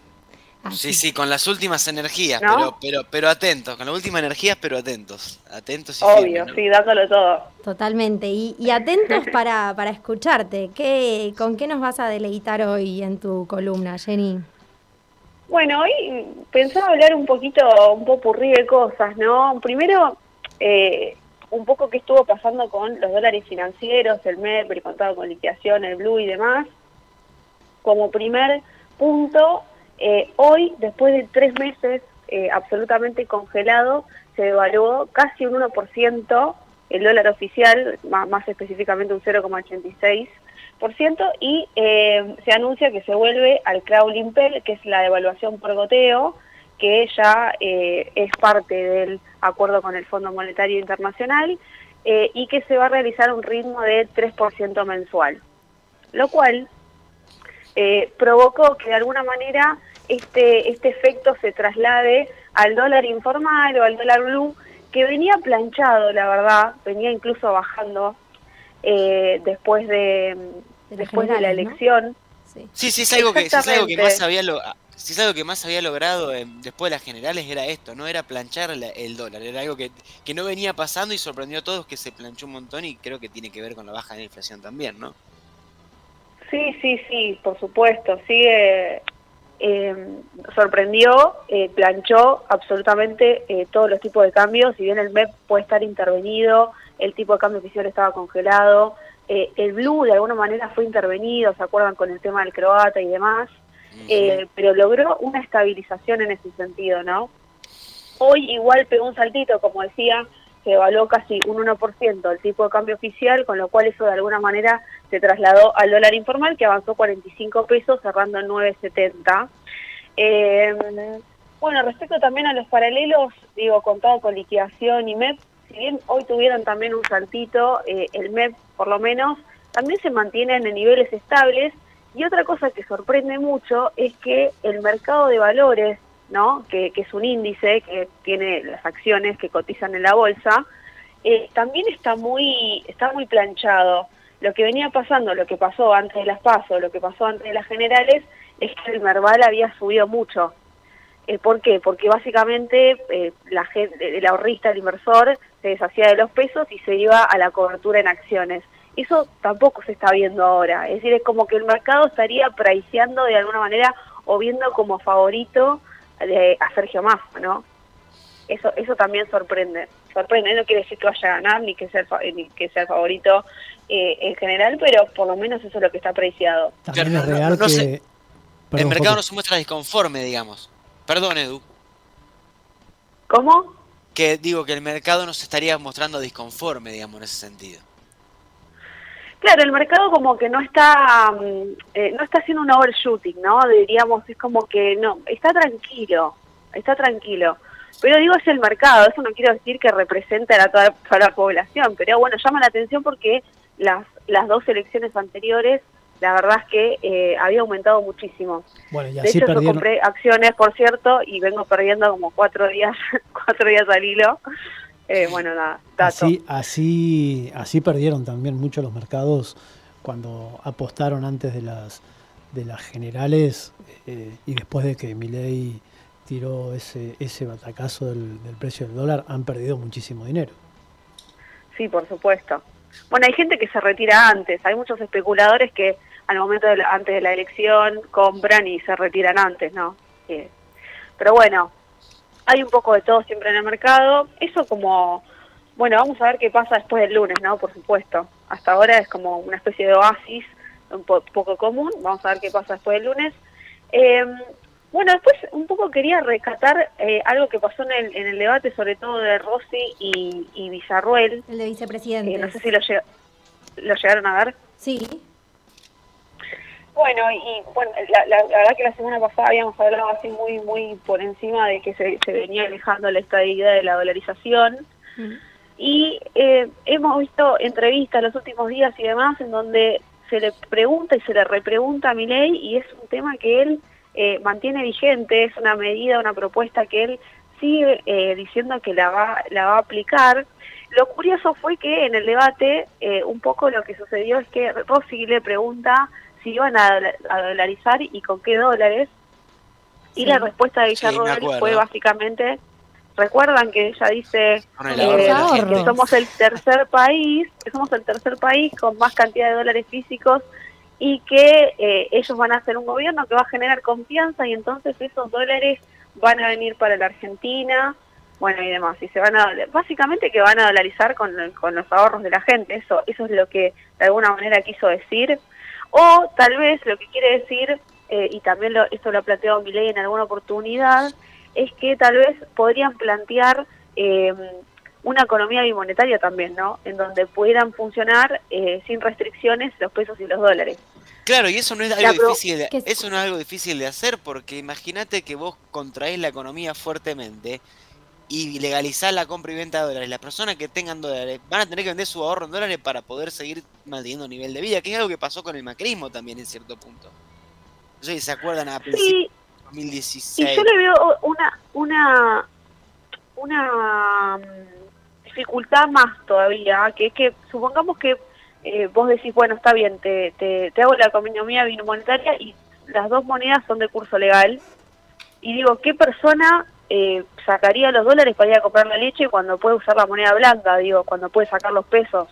Sí, sí, con las últimas energías, ¿No? pero, pero, pero atentos, con las últimas energías, pero atentos. Atentos y Obvio, firmes, ¿no? sí, dándolo todo. Totalmente. Y, y atentos para, para escucharte. ¿Qué, ¿Con qué nos vas a deleitar hoy en tu columna, Jenny? Bueno, hoy pensaba hablar un poquito, un popurrí de cosas, ¿no? Primero, eh, un poco qué estuvo pasando con los dólares financieros, el MEP, el contado con liquidación, el Blue y demás. Como primer punto, eh, hoy, después de tres meses eh, absolutamente congelado, se devaluó casi un 1% el dólar oficial, más, más específicamente un 0,86%, y eh, se anuncia que se vuelve al crawling PEL, que es la devaluación por goteo, que ya eh, es parte del acuerdo con el Fondo Monetario Internacional, eh, y que se va a realizar a un ritmo de 3% mensual. Lo cual eh, provocó que de alguna manera este, este efecto se traslade al dólar informal o al dólar blue, que venía planchado, la verdad, venía incluso bajando eh, después de, después de la elección. Sí, sí, es algo que, es algo que más había lo, si es algo que más había logrado eh, después de las generales era esto, no era planchar la- el dólar, era algo que, que no venía pasando y sorprendió a todos que se planchó un montón y creo que tiene que ver con la baja de la inflación también, ¿no? Sí, sí, sí, por supuesto. Sigue, eh, sorprendió, eh, planchó absolutamente eh, todos los tipos de cambios. Si bien el MEP puede estar intervenido, el tipo de cambio oficial estaba congelado. eh, el Blue de alguna manera fue intervenido, ¿se acuerdan con el tema del croata y demás? Eh, pero logró una estabilización en ese sentido, ¿no? Hoy igual pegó un saltito, como decía, se evaluó casi un 1% el tipo de cambio oficial, con lo cual eso de alguna manera se trasladó al dólar informal, que avanzó 45 pesos, cerrando en 9,70. Eh, bueno, respecto también a los paralelos, digo, contado con liquidación y MEP, si bien hoy tuvieron también un saltito, eh, el MEP por lo menos, también se mantienen en niveles estables. Y otra cosa que sorprende mucho es que el mercado de valores, ¿no? que, que es un índice que tiene las acciones que cotizan en la bolsa, eh, también está muy, está muy planchado. Lo que venía pasando, lo que pasó antes de las PASO, lo que pasó antes de las generales, es que el Merval había subido mucho. Eh, ¿Por qué? Porque básicamente eh, la gente, el ahorrista, el inversor, se deshacía de los pesos y se iba a la cobertura en acciones. Eso tampoco se está viendo ahora. Es decir, es como que el mercado estaría priceando de alguna manera o viendo como favorito de, a Sergio Massa, ¿no? Eso, eso también sorprende. Sorprende, no quiere decir que vaya a ganar ni que sea el, fa- ni que sea el favorito eh, en general, pero por lo menos eso es lo que está apreciado. También no, no, que... el mercado no se muestra disconforme, digamos. Perdón, Edu. ¿Cómo? Que digo que el mercado no se estaría mostrando disconforme, digamos, en ese sentido. Claro, el mercado como que no está mm, eh, no está haciendo un overshooting, ¿no? Diríamos, es como que no, está tranquilo, está tranquilo. Pero digo, es el mercado, eso no quiero decir que represente a la, toda, toda la población, pero bueno, llama la atención porque las, las dos elecciones anteriores, la verdad es que eh, había aumentado muchísimo. Bueno, y De hecho, yo compré acciones, por cierto, y vengo perdiendo como cuatro días, cuatro días al hilo. Eh, bueno, nada, dato. Así, así, así perdieron también mucho los mercados cuando apostaron antes de las de las generales eh, y después de que Milei tiró ese ese batacazo del, del precio del dólar han perdido muchísimo dinero. Sí, por supuesto. Bueno, hay gente que se retira antes. Hay muchos especuladores que al momento de la- antes de la elección compran y se retiran antes, ¿no? Eh, pero bueno, hay un poco de todo siempre en el mercado. Eso como, bueno, vamos a ver qué pasa después del lunes, ¿no? Por supuesto. Hasta ahora es como una especie de oasis un po- poco común. Vamos a ver qué pasa después del lunes. Eh, Bueno, después un poco quería rescatar eh, algo que pasó en el, en el debate, sobre todo de Rossi y, y Villarruel. El de vicepresidente. Eh, no sé si lo, lo llegaron a ver. Sí. Bueno, y bueno, la, la- la verdad que la semana pasada habíamos hablado así muy muy por encima de que se, se venía alejando la estabilidad de la dolarización. Y eh, hemos visto entrevistas los últimos días y demás en donde se le pregunta y se le repregunta a Milei y es un tema que él eh, mantiene vigente, es una medida, una propuesta que él sigue eh, diciendo que la va, la va a aplicar. Lo curioso fue que en el debate eh, un poco lo que sucedió es que Rossi le pregunta si iban a, a dolarizar y con qué dólares. Y Sí. la respuesta de Sí, Villarroel acuerdo. fue básicamente, recuerdan que ella dice eh, que somos el tercer país, que somos el tercer país con más cantidad de dólares físicos y que eh, ellos van a hacer un gobierno que va a generar confianza y entonces esos dólares van a venir para la Argentina, bueno y demás, y se van a básicamente que van a dolarizar con, con los ahorros de la gente, eso eso es lo que de alguna manera quiso decir, o tal vez lo que quiere decir eh, y también lo, esto lo ha planteado Milei en alguna oportunidad es que tal vez podrían plantear eh, una economía bimonetaria también, ¿no? En donde pudieran funcionar eh, sin restricciones los pesos y los dólares. Claro, y eso no es algo difícil de, eso no es algo difícil de hacer porque imagínate que vos contraes la economía fuertemente y legalizás la compra y venta de dólares. Las personas que tengan dólares van a tener que vender su ahorro en dólares para poder seguir manteniendo nivel de vida, que es algo que pasó con el macrismo también en cierto punto. No sé si se acuerdan a principios Sí, de 2016. y yo le veo una una una mm, dificultad más todavía, que es que supongamos que eh, vos decís, bueno, está bien, te, te, te hago la economía bimonetaria y las dos monedas son de curso legal. Y digo, ¿qué persona eh, sacaría los dólares para ir a comprar la leche cuando puede usar la moneda blanca? Digo, cuando puede sacar los pesos.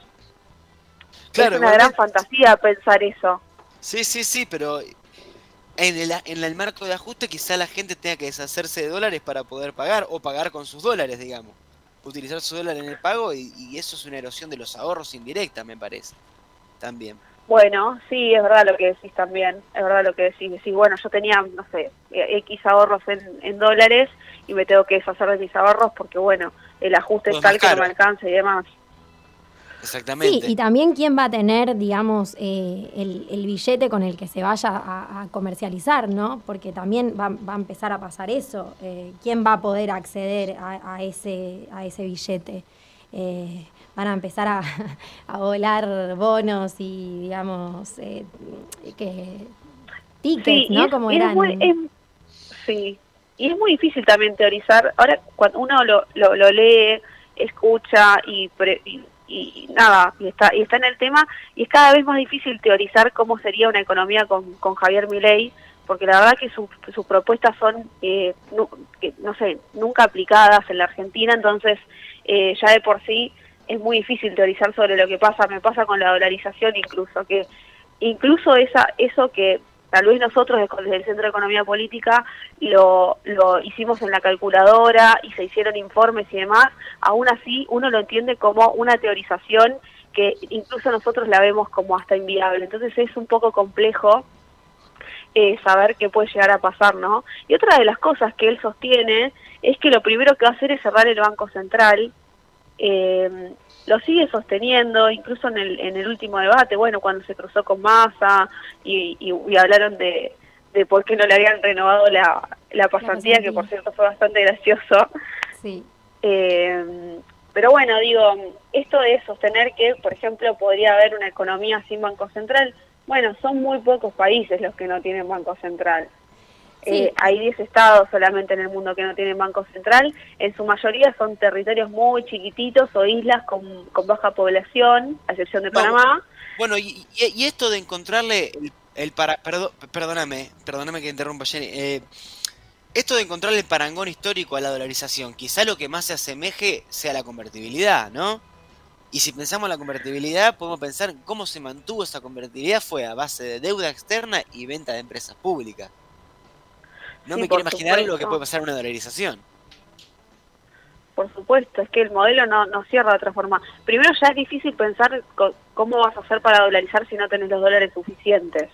Claro, es una gran fantasía pensar eso. Sí, sí, sí, pero en el, en el marco de ajuste quizá la gente tenga que deshacerse de dólares para poder pagar o pagar con sus dólares, digamos. Utilizar su dólar en el pago y, y eso es una erosión de los ahorros indirecta, me parece. También. Bueno, sí, es verdad lo que decís también, es verdad lo que decís. Decís, bueno, yo tenía, no sé, X ahorros en, en dólares y me tengo que deshacer de mis ahorros porque, bueno, el ajuste Todo es tal que no me alcanza y demás. Sí, Exactamente. y también quién va a tener, digamos, eh, el, el billete con el que se vaya a, a comercializar, ¿no? Porque también va, va a empezar a pasar eso. Eh, ¿Quién va a poder acceder a, a ese, a ese billete? Eh, van a empezar a, a volar bonos y, digamos, eh, que tickets, Sí, ¿no? es- Como es eran. muy- es- sí, y es muy difícil también teorizar. Ahora, cuando uno lo, lo, lo lee, escucha y, pre- y, y nada, y está, y está en el tema, y es cada vez más difícil teorizar cómo sería una economía con, con Javier Milei, porque la verdad que sus sus propuestas son, eh, nu- que, no sé, nunca aplicadas en la Argentina, entonces eh, ya de por sí es muy difícil teorizar sobre lo que pasa. Me pasa con la dolarización incluso, que incluso esa eso que tal vez nosotros desde el Centro de Economía Política lo, lo hicimos en la calculadora y se hicieron informes y demás, aún así uno lo entiende como una teorización que incluso nosotros la vemos como hasta inviable. Entonces es un poco complejo eh, saber qué puede llegar a pasar, ¿no? Y otra de las cosas que él sostiene es que lo primero que va a hacer es cerrar el Banco Central. Eh, lo sigue sosteniendo, incluso en el, en el último debate, bueno, cuando se cruzó con Massa y, y- y hablaron de, de por qué no le habían renovado la, la pasantía, que por cierto fue bastante gracioso. Sí. Eh, pero bueno, digo, esto de sostener que, por ejemplo, podría haber una economía sin Banco Central, bueno, son muy pocos países los que no tienen Banco Central. Eh, hay 10 estados solamente en el mundo que no tienen Banco Central, en su mayoría son territorios muy chiquititos o islas con, con baja población, a excepción de No, Panamá. Bueno, y, y- esto de encontrarle el, el para, perdo- perdóname, perdóname que interrumpa Jenny. eh, esto de encontrarle el parangón histórico a la dolarización, quizá lo que más se asemeje sea la convertibilidad, ¿no? Y si pensamos en la convertibilidad, podemos pensar en cómo se mantuvo esa convertibilidad fue a base de deuda externa y venta de empresas públicas. No Sí, me quiero imaginar lo que puede pasar en una dolarización. Por supuesto, es que el modelo no, no cierra de otra forma. Primero ya es difícil pensar cómo vas a hacer para dolarizar si no tenés los dólares suficientes.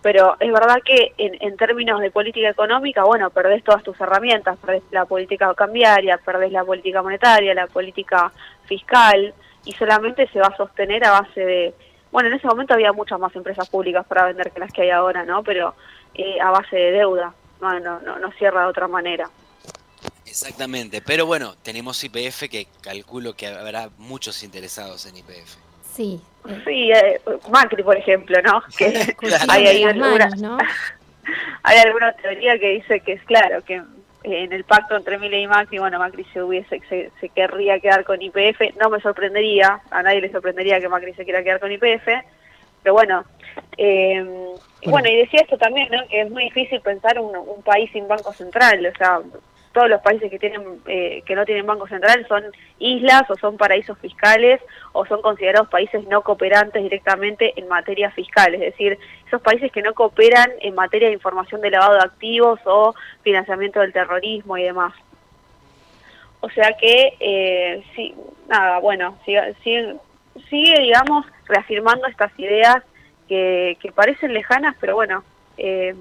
Pero es verdad que en, en términos de política económica, bueno, perdés todas tus herramientas, perdés la política cambiaria, perdés la política monetaria, la política fiscal, y solamente se va a sostener a base de, bueno, en ese momento había muchas más empresas públicas para vender que las que hay ahora, ¿no? Pero eh, a base de deuda, no, no, no, no cierra de otra manera. Exactamente, pero bueno, tenemos IPF que calculo que habrá muchos interesados en IPF. Sí. Sí, eh, Macri, por ejemplo, ¿no? Que hay, ahí Las alguna, manos, ¿no? hay alguna teoría que dice que es claro, que en el pacto entre Milei y Macri, bueno, Macri se hubiese se, se querría quedar con IPF, no me sorprendería, a nadie le sorprendería que Macri se quiera quedar con IPF, pero bueno, eh, y bueno, y decía esto también, ¿no? Que es muy difícil pensar un, un país sin banco central, o sea, todos los países que tienen eh, que no tienen banco central son islas o son paraísos fiscales o son considerados países no cooperantes directamente en materia fiscal, es decir, esos países que no cooperan en materia de información de lavado de activos o financiamiento del terrorismo y demás. O sea que, eh, sí, nada, bueno, sigue, sigue, sigue, digamos, reafirmando estas ideas que, que parecen lejanas, pero bueno, eh,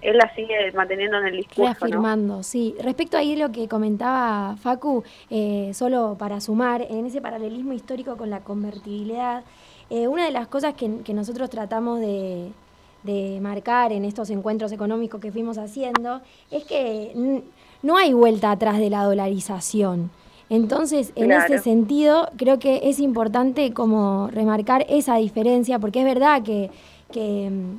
él las sigue manteniendo en el discurso. ¿no? Reafirmando, sí. Respecto ahí lo que comentaba Facu, eh, solo para sumar, en ese paralelismo histórico con la convertibilidad, eh, una de las cosas que, nosotros tratamos de, de marcar en estos encuentros económicos que fuimos haciendo es que no hay vuelta atrás de la dolarización. Entonces, en Claro. ese sentido, creo que es importante como remarcar esa diferencia, porque es verdad que, que mm,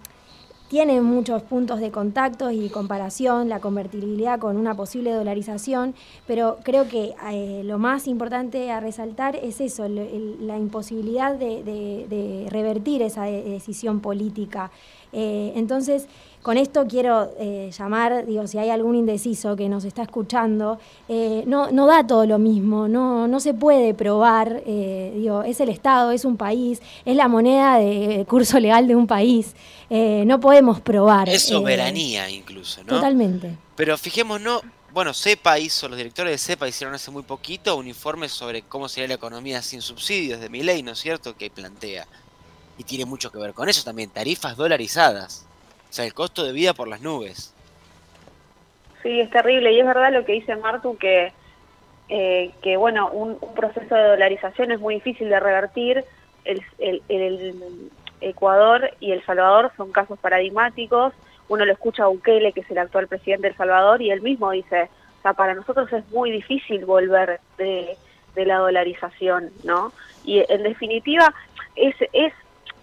tiene muchos puntos de contacto y comparación, la convertibilidad con una posible dolarización, pero creo que eh, lo más importante a resaltar es eso, el- el- la imposibilidad de, de- de revertir esa de- decisión política. Eh, entonces, con esto quiero eh, llamar, digo, si hay algún indeciso que nos está escuchando, eh, no, no da todo lo mismo, no, no se puede probar, eh, digo, es el Estado, es un país, es la moneda de curso legal de un país, eh, no podemos probar. Es eh, soberanía incluso, ¿no? Totalmente. Pero fijémonos, bueno, CEPA hizo, los directores de CEPA hicieron hace muy poquito un informe sobre cómo sería la economía sin subsidios de mi ley, ¿no es cierto? Que plantea. Y tiene mucho que ver con eso también, tarifas dolarizadas. O sea, el costo de vida por las nubes. Sí, es terrible y es verdad lo que dice Martu que, eh, que bueno, un, proceso de dolarización es muy difícil de revertir. El, el- el Ecuador y El Salvador son casos paradigmáticos. Uno lo escucha a Bukele, que es el actual presidente de El Salvador, y él mismo dice, o sea, para nosotros es muy difícil volver de, de la dolarización, ¿no? Y en definitiva, es, es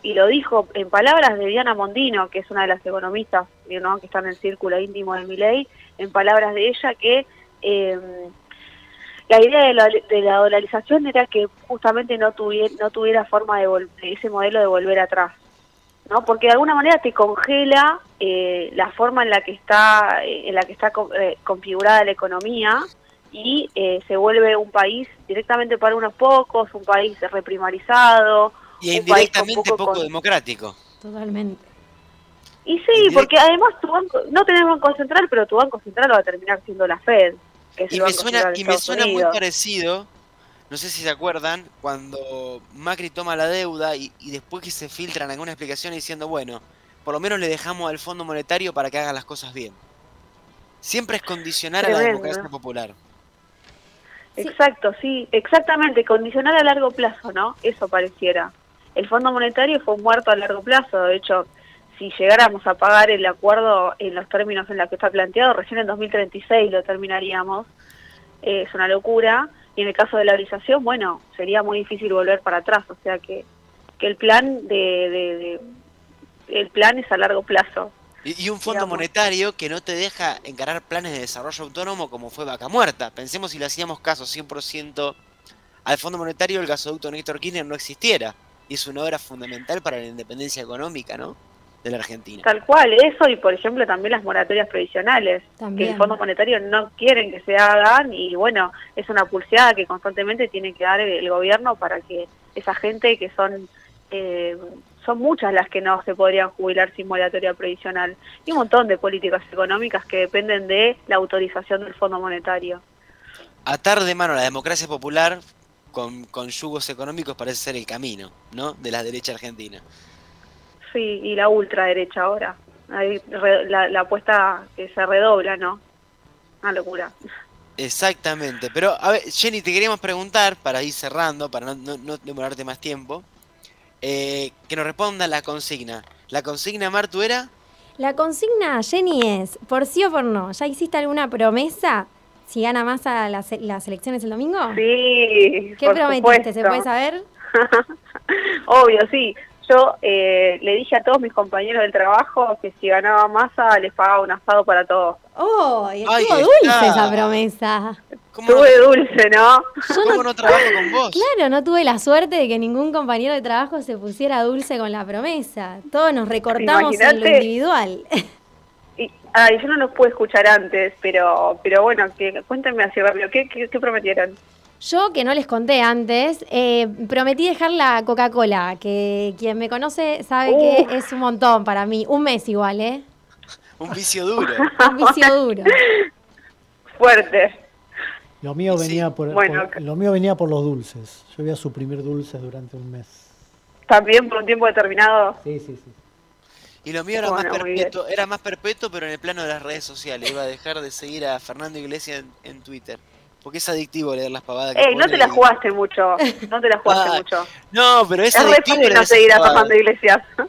y lo dijo en palabras de Diana Mondino, que es una de las economistas ¿no? que está en el círculo íntimo de Milei, en palabras de ella que eh, la idea de la, de la dolarización era que justamente no tuviera, no tuviera forma de vol- ese modelo de volver atrás, ¿no? Porque de alguna manera te congela eh, la forma en la que está eh, en la que está eh, configurada la economía y eh, se vuelve un país directamente para unos pocos, un país reprimarizado, Y un país con indirectamente poco, con- democrático. Totalmente. Y sí, porque además tu banco, no tenés banco central, pero tu banco central va a terminar siendo la Fed, que es Y me suena, y me suena muy parecido, no sé si se acuerdan, cuando Macri toma la deuda y, y después que se filtran algunas explicaciones diciendo, bueno, por lo menos le dejamos al Fondo Monetario para que haga las cosas bien. Siempre es condicionar a la democracia popular. Exacto, sí, exactamente, condicionar a largo plazo, ¿no? Eso pareciera. El Fondo Monetario fue muerto a largo plazo, de hecho, si llegáramos a pagar el acuerdo en los términos en los que está planteado, recién en 2036 lo terminaríamos, Eh, es una locura, y en el caso de la valorización, bueno, sería muy difícil volver para atrás, o sea que, que el plan de, de- de- el plan es a largo plazo. Y, y un fondo Digamos. monetario que no te deja encarar planes de desarrollo autónomo como fue Vaca Muerta. Pensemos si le hacíamos caso 100% al Fondo Monetario, el gasoducto Néstor Kirchner no existiera. Y es una obra fundamental para la independencia económica, ¿no? De la Argentina. Tal cual, eso y por ejemplo también las moratorias provisionales, que el Fondo Monetario no quieren que se hagan y bueno, es una pulseada que constantemente tiene que dar el gobierno para que esa gente que son eh, son muchas las que no se podrían jubilar sin moratoria provisional y un montón de políticas económicas que dependen de la autorización del Fondo Monetario. Atar de mano a la democracia popular con, con yugos económicos parece ser el camino, ¿no? De la derecha argentina. Sí, y la ultraderecha ahora. ahí re- la, la apuesta que se redobla, ¿no? Una locura. Exactamente. Pero, a ver, Jenny, te queríamos preguntar, para ir cerrando, para no, no- no demorarte más tiempo, eh, que nos responda la consigna. La consigna, Martu, era... La consigna, Jenny, es, por sí o por no, ¿ya hiciste alguna promesa si gana Massa las, las elecciones el domingo? Sí, ¿Qué por prometiste? ¿Se puede saber? Obvio, sí. Yo eh, le dije a todos mis compañeros del trabajo que si ganaba masa les pagaba un asado para todos. ¡Oh! y estuvo está. dulce esa promesa. Tuve dulce, ¿no? ¿Cómo no trabajo con vos? Claro, no tuve la suerte de que ningún compañero de trabajo se pusiera dulce con la promesa. Todos nos recortamos en lo individual. Y, ay, yo no los pude escuchar antes, pero pero bueno, que, cuéntenme así rápido, ¿qué, qué, qué prometieron? Yo, que no les conté antes, eh, prometí dejar la Coca-Cola, que quien me conoce sabe Uh. que es un montón para mí. Un mes igual, ¿eh? Un vicio duro. Un vicio duro. Fuerte. Lo mío venía por, Bueno, por- lo mío venía por los dulces. Yo voy a suprimir dulces durante un mes. También por un tiempo determinado. Sí, sí, sí. Y lo mío era, Bueno, más perpetuo, era más perpetuo, pero en el plano de las redes sociales. Iba a dejar de seguir a Fernando Iglesias en, en Twitter. Porque es adictivo leer las pavadas que Ey, no te la y- jugaste mucho, no te la jugaste Ah, mucho. No, pero es Es adictivo fácil leer no seguir a. Fernando Iglesias.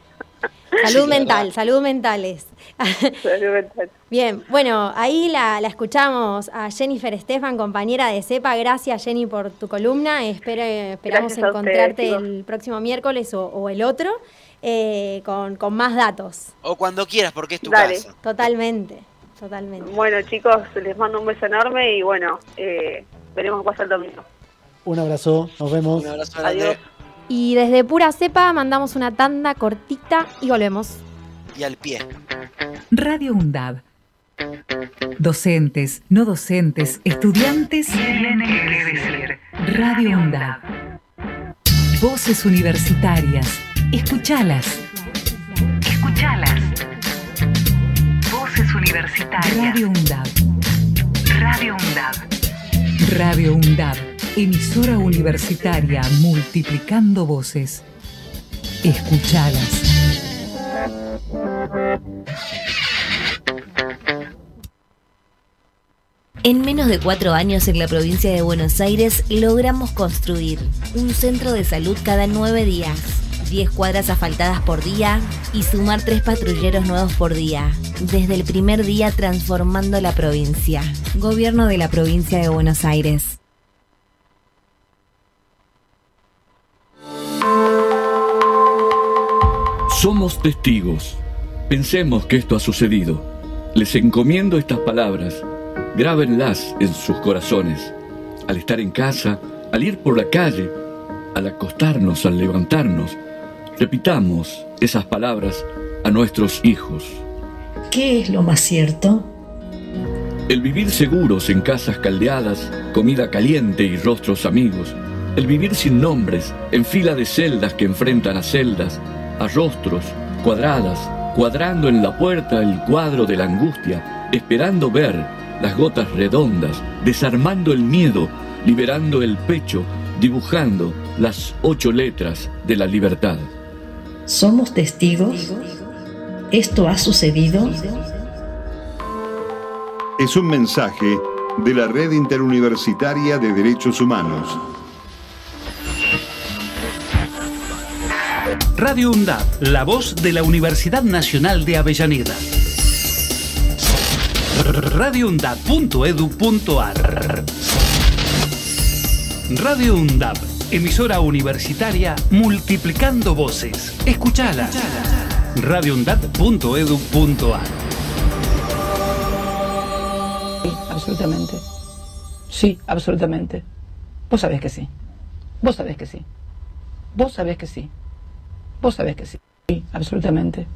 Salud Sí, mental, verdad. salud mentales. Salud mental. Bien, bueno, ahí la, la escuchamos a Jennifer Estefan, compañera de CEPA. Gracias, Jenny, por tu columna. Espero, esperamos ustedes, encontrarte el próximo miércoles o, o el otro eh, con, con más datos. O cuando quieras, porque es tu Dale. casa. Totalmente, totalmente. Bueno, chicos, les mando un beso enorme y bueno, eh, veremos qué pasa el domingo. Un abrazo, nos vemos. Un abrazo Adiós. grande. Y desde Pura Cepa mandamos una tanda cortita y volvemos. Y al pie. Radio UNDAB. Docentes, no docentes, estudiantes. Tienen que decir. Radio UNDAB. Voces universitarias. Escuchalas. Escuchalas. Voces universitarias. Radio UNDAB. Radio UNDAB. Radio UNDAB. Emisora universitaria multiplicando voces. Escuchalas. En menos de cuatro años en la provincia de Buenos Aires logramos construir un centro de salud cada nueve días, 10 cuadras asfaltadas por día y sumar tres patrulleros nuevos por día. Desde el primer día transformando la provincia. Gobierno de la provincia de Buenos Aires. Somos testigos. Pensemos que esto ha sucedido. Les encomiendo estas palabras. Grábenlas en sus corazones. Al estar en casa, al ir por la calle, al acostarnos, al levantarnos, repitamos esas palabras a nuestros hijos. ¿Qué es lo más cierto? El vivir seguros en casas caldeadas, comida caliente y rostros amigos. El vivir sin nombres, en fila de celdas que enfrentan a celdas, a rostros, cuadradas, cuadrando en la puerta el cuadro de la angustia, esperando ver las gotas redondas, desarmando el miedo, liberando el pecho, dibujando las ocho letras de la libertad. ¿Somos testigos? ¿Esto ha sucedido? Es un mensaje de la Red Interuniversitaria de Derechos Humanos. Radio UNDAB, la voz de la Universidad Nacional de Avellaneda. radioundab.edu.ar Radio UNDAB, emisora universitaria multiplicando voces. Escuchala. radioundab.edu.ar Sí, absolutamente. Sí, absolutamente. Vos sabés que sí. Vos sabés que sí. Vos sabés que sí. Vos sabés que sí. Sí, absolutamente.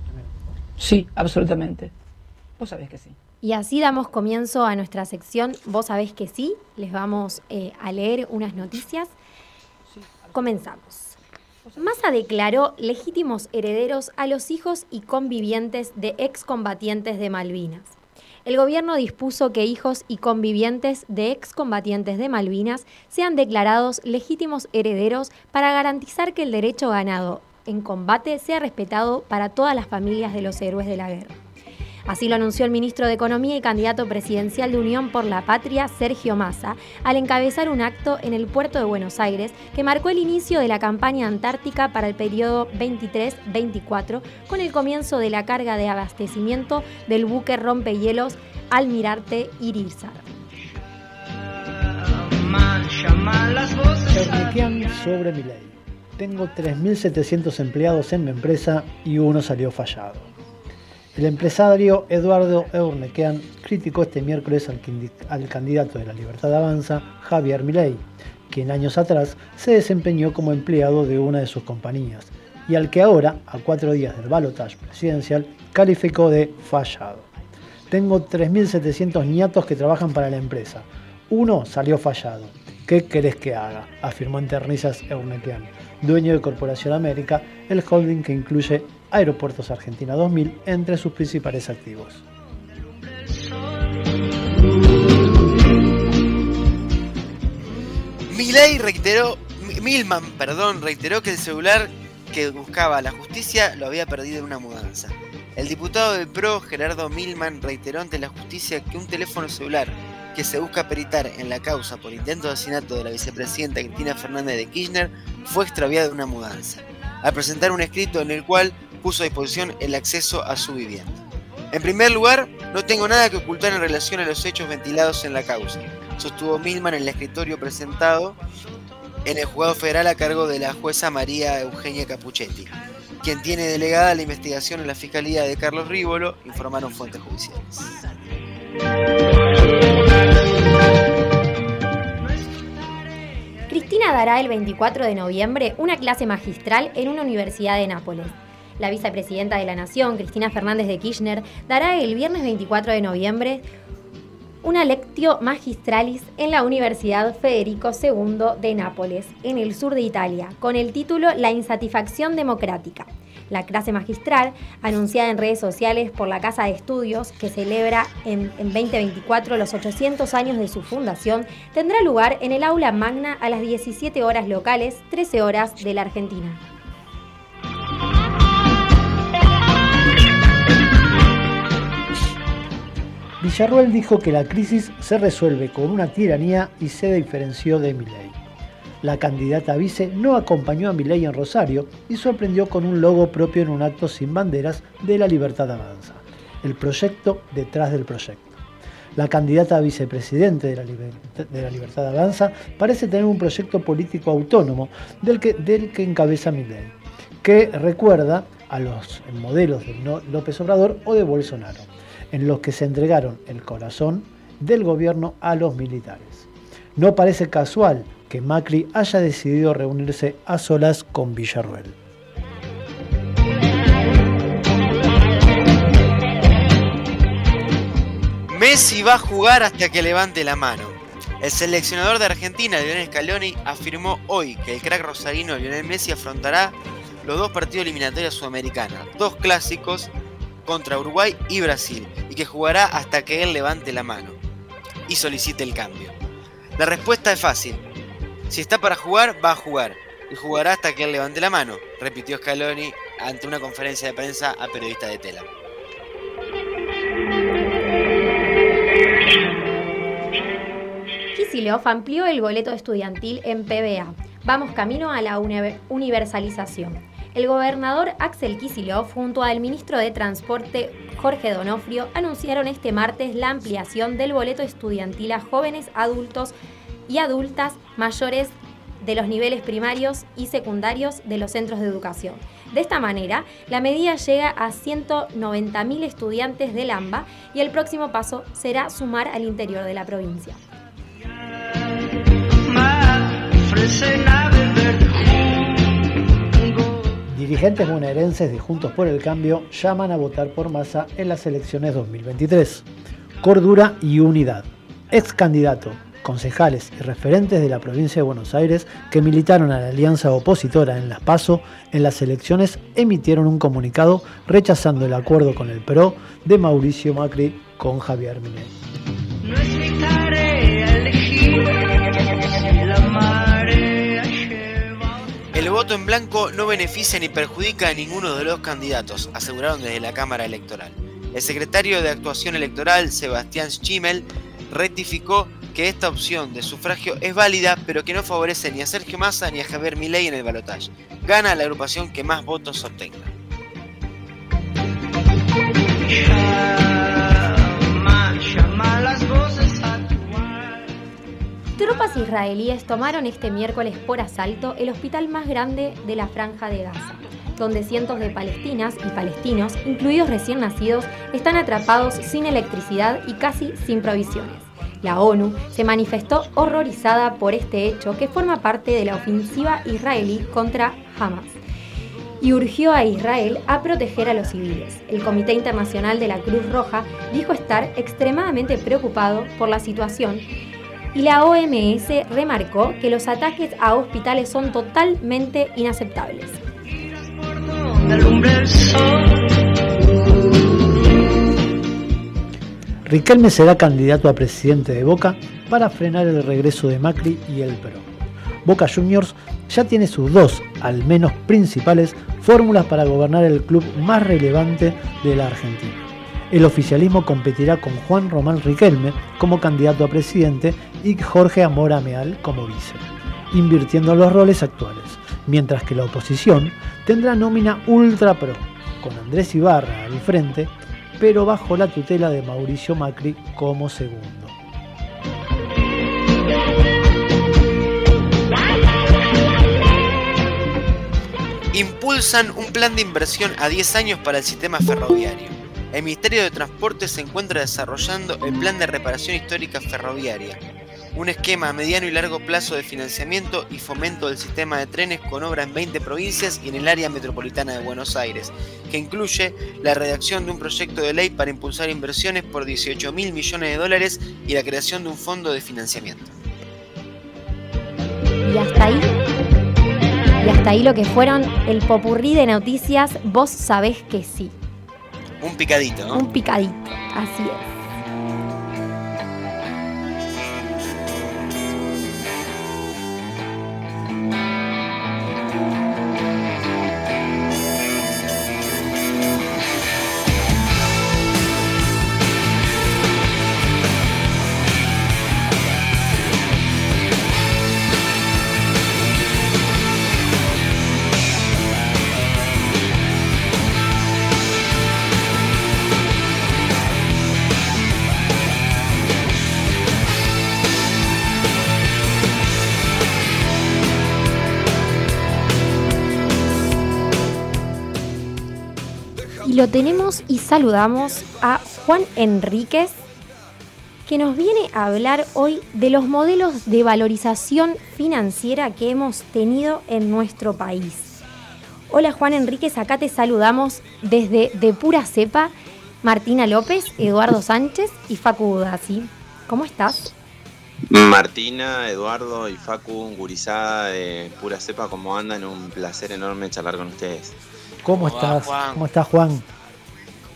Sí, absolutamente. Vos sabés que sí. Y así damos comienzo a nuestra sección Vos sabés que sí. Les vamos eh, a leer unas noticias. Comenzamos. Massa declaró legítimos herederos a los hijos y convivientes de excombatientes de Malvinas. El gobierno dispuso que hijos y convivientes de excombatientes de Malvinas sean declarados legítimos herederos para garantizar que el derecho ganado en combate sea respetado para todas las familias de los héroes de la guerra. Así lo anunció el ministro de Economía y candidato presidencial de Unión por la Patria, Sergio Massa, al encabezar un acto en el puerto de Buenos Aires que marcó el inicio de la campaña antártica para el periodo 23-24 con el comienzo de la carga de abastecimiento del buque rompehielos Almirante Irizar. Sobre mi ley. Tengo 3.700 empleados en mi empresa y uno salió fallado. El empresario Eduardo Eurnequian criticó este miércoles al, candidato de la Libertad Avanza, Javier Milei, quien años atrás se desempeñó como empleado de una de sus compañías y al que ahora, a cuatro días del balotaje presidencial, calificó de fallado. Tengo 3.700 niatos que trabajan para la empresa. Uno salió fallado. ¿Qué querés que haga? afirmó en ternizas Eurnequian, dueño de Corporación América, el holding que incluye Aeropuertos Argentina 2000 entre sus principales activos. Reiteró, Mi- Milman, perdón, reiteró que el celular que buscaba la justicia lo había perdido en una mudanza. El diputado del PRO, Gerardo Milman, reiteró ante la justicia que un teléfono celular que se busca peritar en la causa por intento de asesinato de la vicepresidenta Cristina Fernández de Kirchner fue extraviado en una mudanza, al presentar un escrito en el cual puso a disposición el acceso a su vivienda. En primer lugar, no tengo nada que ocultar en relación a los hechos ventilados en la causa, sostuvo Milman en el escritorio presentado en el juzgado federal a cargo de la jueza María Eugenia Capuchetti, quien tiene delegada la investigación en la Fiscalía de Carlos Rívolo, informaron fuentes judiciales. Cristina dará el 24 de noviembre una clase magistral en una universidad de Nápoles. La vicepresidenta de la Nación, Cristina Fernández de Kirchner, dará el viernes 24 de noviembre una lectio magistralis en la Universidad Federico II de Nápoles, en el sur de Italia, con el título La insatisfacción democrática. La clase magistral, anunciada en redes sociales por la Casa de Estudios, que celebra en, en 2024 los 800 años de su fundación, tendrá lugar en el aula magna a las 17 horas locales, 13 horas de la Argentina. Villarruel dijo que la crisis se resuelve con una tiranía y se diferenció de Milei. La candidata vice no acompañó a Milei en Rosario y sorprendió con un logo propio en un acto sin banderas de la Libertad Avanza, el proyecto detrás del proyecto. La candidata a vicepresidente de la, Libertad Avanza parece tener un proyecto político autónomo del que, del que encabeza Milei, que recuerda a los modelos de López Obrador o de Bolsonaro, en los que se entregaron el corazón del gobierno a los militares. No parece casual que Macri haya decidido reunirse a solas con Villarruel. Messi va a jugar hasta que levante la mano. El seleccionador de Argentina, Lionel Scaloni, afirmó hoy que el crack rosarino Lionel Messi afrontará los dos partidos eliminatorios sudamericanos, dos clásicos contra Uruguay y Brasil, y que jugará hasta que él levante la mano y solicite el cambio. La respuesta es fácil. Si está para jugar, va a jugar. Y jugará hasta que él levante la mano, repitió Scaloni ante una conferencia de prensa a periodistas de Tela. Kicillof amplió el boleto estudiantil en PBA. Vamos camino a la uni- universalización. El gobernador Axel Kicillof junto al ministro de Transporte Jorge Donofrio anunciaron este martes la ampliación del boleto estudiantil a jóvenes adultos y adultas mayores de los niveles primarios y secundarios de los centros de educación. De esta manera, la medida llega a 190.000 estudiantes del AMBA y el próximo paso será sumar al interior de la provincia. Dirigentes bonaerenses de Juntos por el Cambio llaman a votar por masa en las elecciones 2023. Cordura y unidad. Ex candidato, concejales y referentes de la provincia de Buenos Aires que militaron a la alianza opositora en Las PASO en las elecciones emitieron un comunicado rechazando el acuerdo con el PRO de Mauricio Macri con Javier Milei. En blanco no beneficia ni perjudica a ninguno de los candidatos, aseguraron desde la Cámara Electoral. El secretario de Actuación Electoral, Sebastián Schimmel, rectificó que esta opción de sufragio es válida, pero que no favorece ni a Sergio Massa ni a Javier Milei en el balotaje. Gana la agrupación que más votos obtenga. Tropas israelíes tomaron este miércoles por asalto el hospital más grande de la franja de Gaza, donde cientos de palestinas y palestinos, incluidos recién nacidos, están atrapados sin electricidad y casi sin provisiones. La ONU se manifestó horrorizada por este hecho que forma parte de la ofensiva israelí contra Hamas y urgió a Israel a proteger a los civiles. El Comité Internacional de la Cruz Roja dijo estar extremadamente preocupado por la situación y la OMS remarcó que los ataques a hospitales son totalmente inaceptables. Riquelme será candidato a presidente de Boca para frenar el regreso de Macri y el PRO. Boca Juniors ya tiene sus dos, al menos principales, fórmulas para gobernar el club más relevante de la Argentina. El oficialismo competirá con Juan Román Riquelme como candidato a presidente y Jorge Amora Meal como vice, invirtiendo los roles actuales, mientras que la oposición tendrá nómina ultra pro, con Andrés Ibarra al frente, pero bajo la tutela de Mauricio Macri como segundo. Impulsan un plan de inversión a 10 años para el sistema ferroviario. El Ministerio de Transporte se encuentra desarrollando el Plan de Reparación Histórica Ferroviaria, un esquema a mediano y largo plazo de financiamiento y fomento del sistema de trenes con obra en 20 provincias y en el área metropolitana de Buenos Aires, que incluye la redacción de un proyecto de ley para impulsar inversiones por 18 mil millones de dólares y la creación de un fondo de financiamiento. Y hasta ahí. Y hasta ahí lo que fueron el popurrí de noticias, vos sabés que sí. Un picadito, ¿no? Un picadito, así es. Lo tenemos y saludamos a Juan Enríquez, que nos viene a hablar hoy de los modelos de valorización financiera que hemos tenido en nuestro país. Hola Juan Enríquez, acá te saludamos desde De Pura Cepa, Martina López, Eduardo Sánchez y Facu. ¿Cómo estás? Martina, Eduardo y Facu, gurizada de pura cepa, ¿cómo andan? Un placer enorme charlar con ustedes. ¿Cómo, ¿Cómo va, estás? ¿Cómo estás, Juan?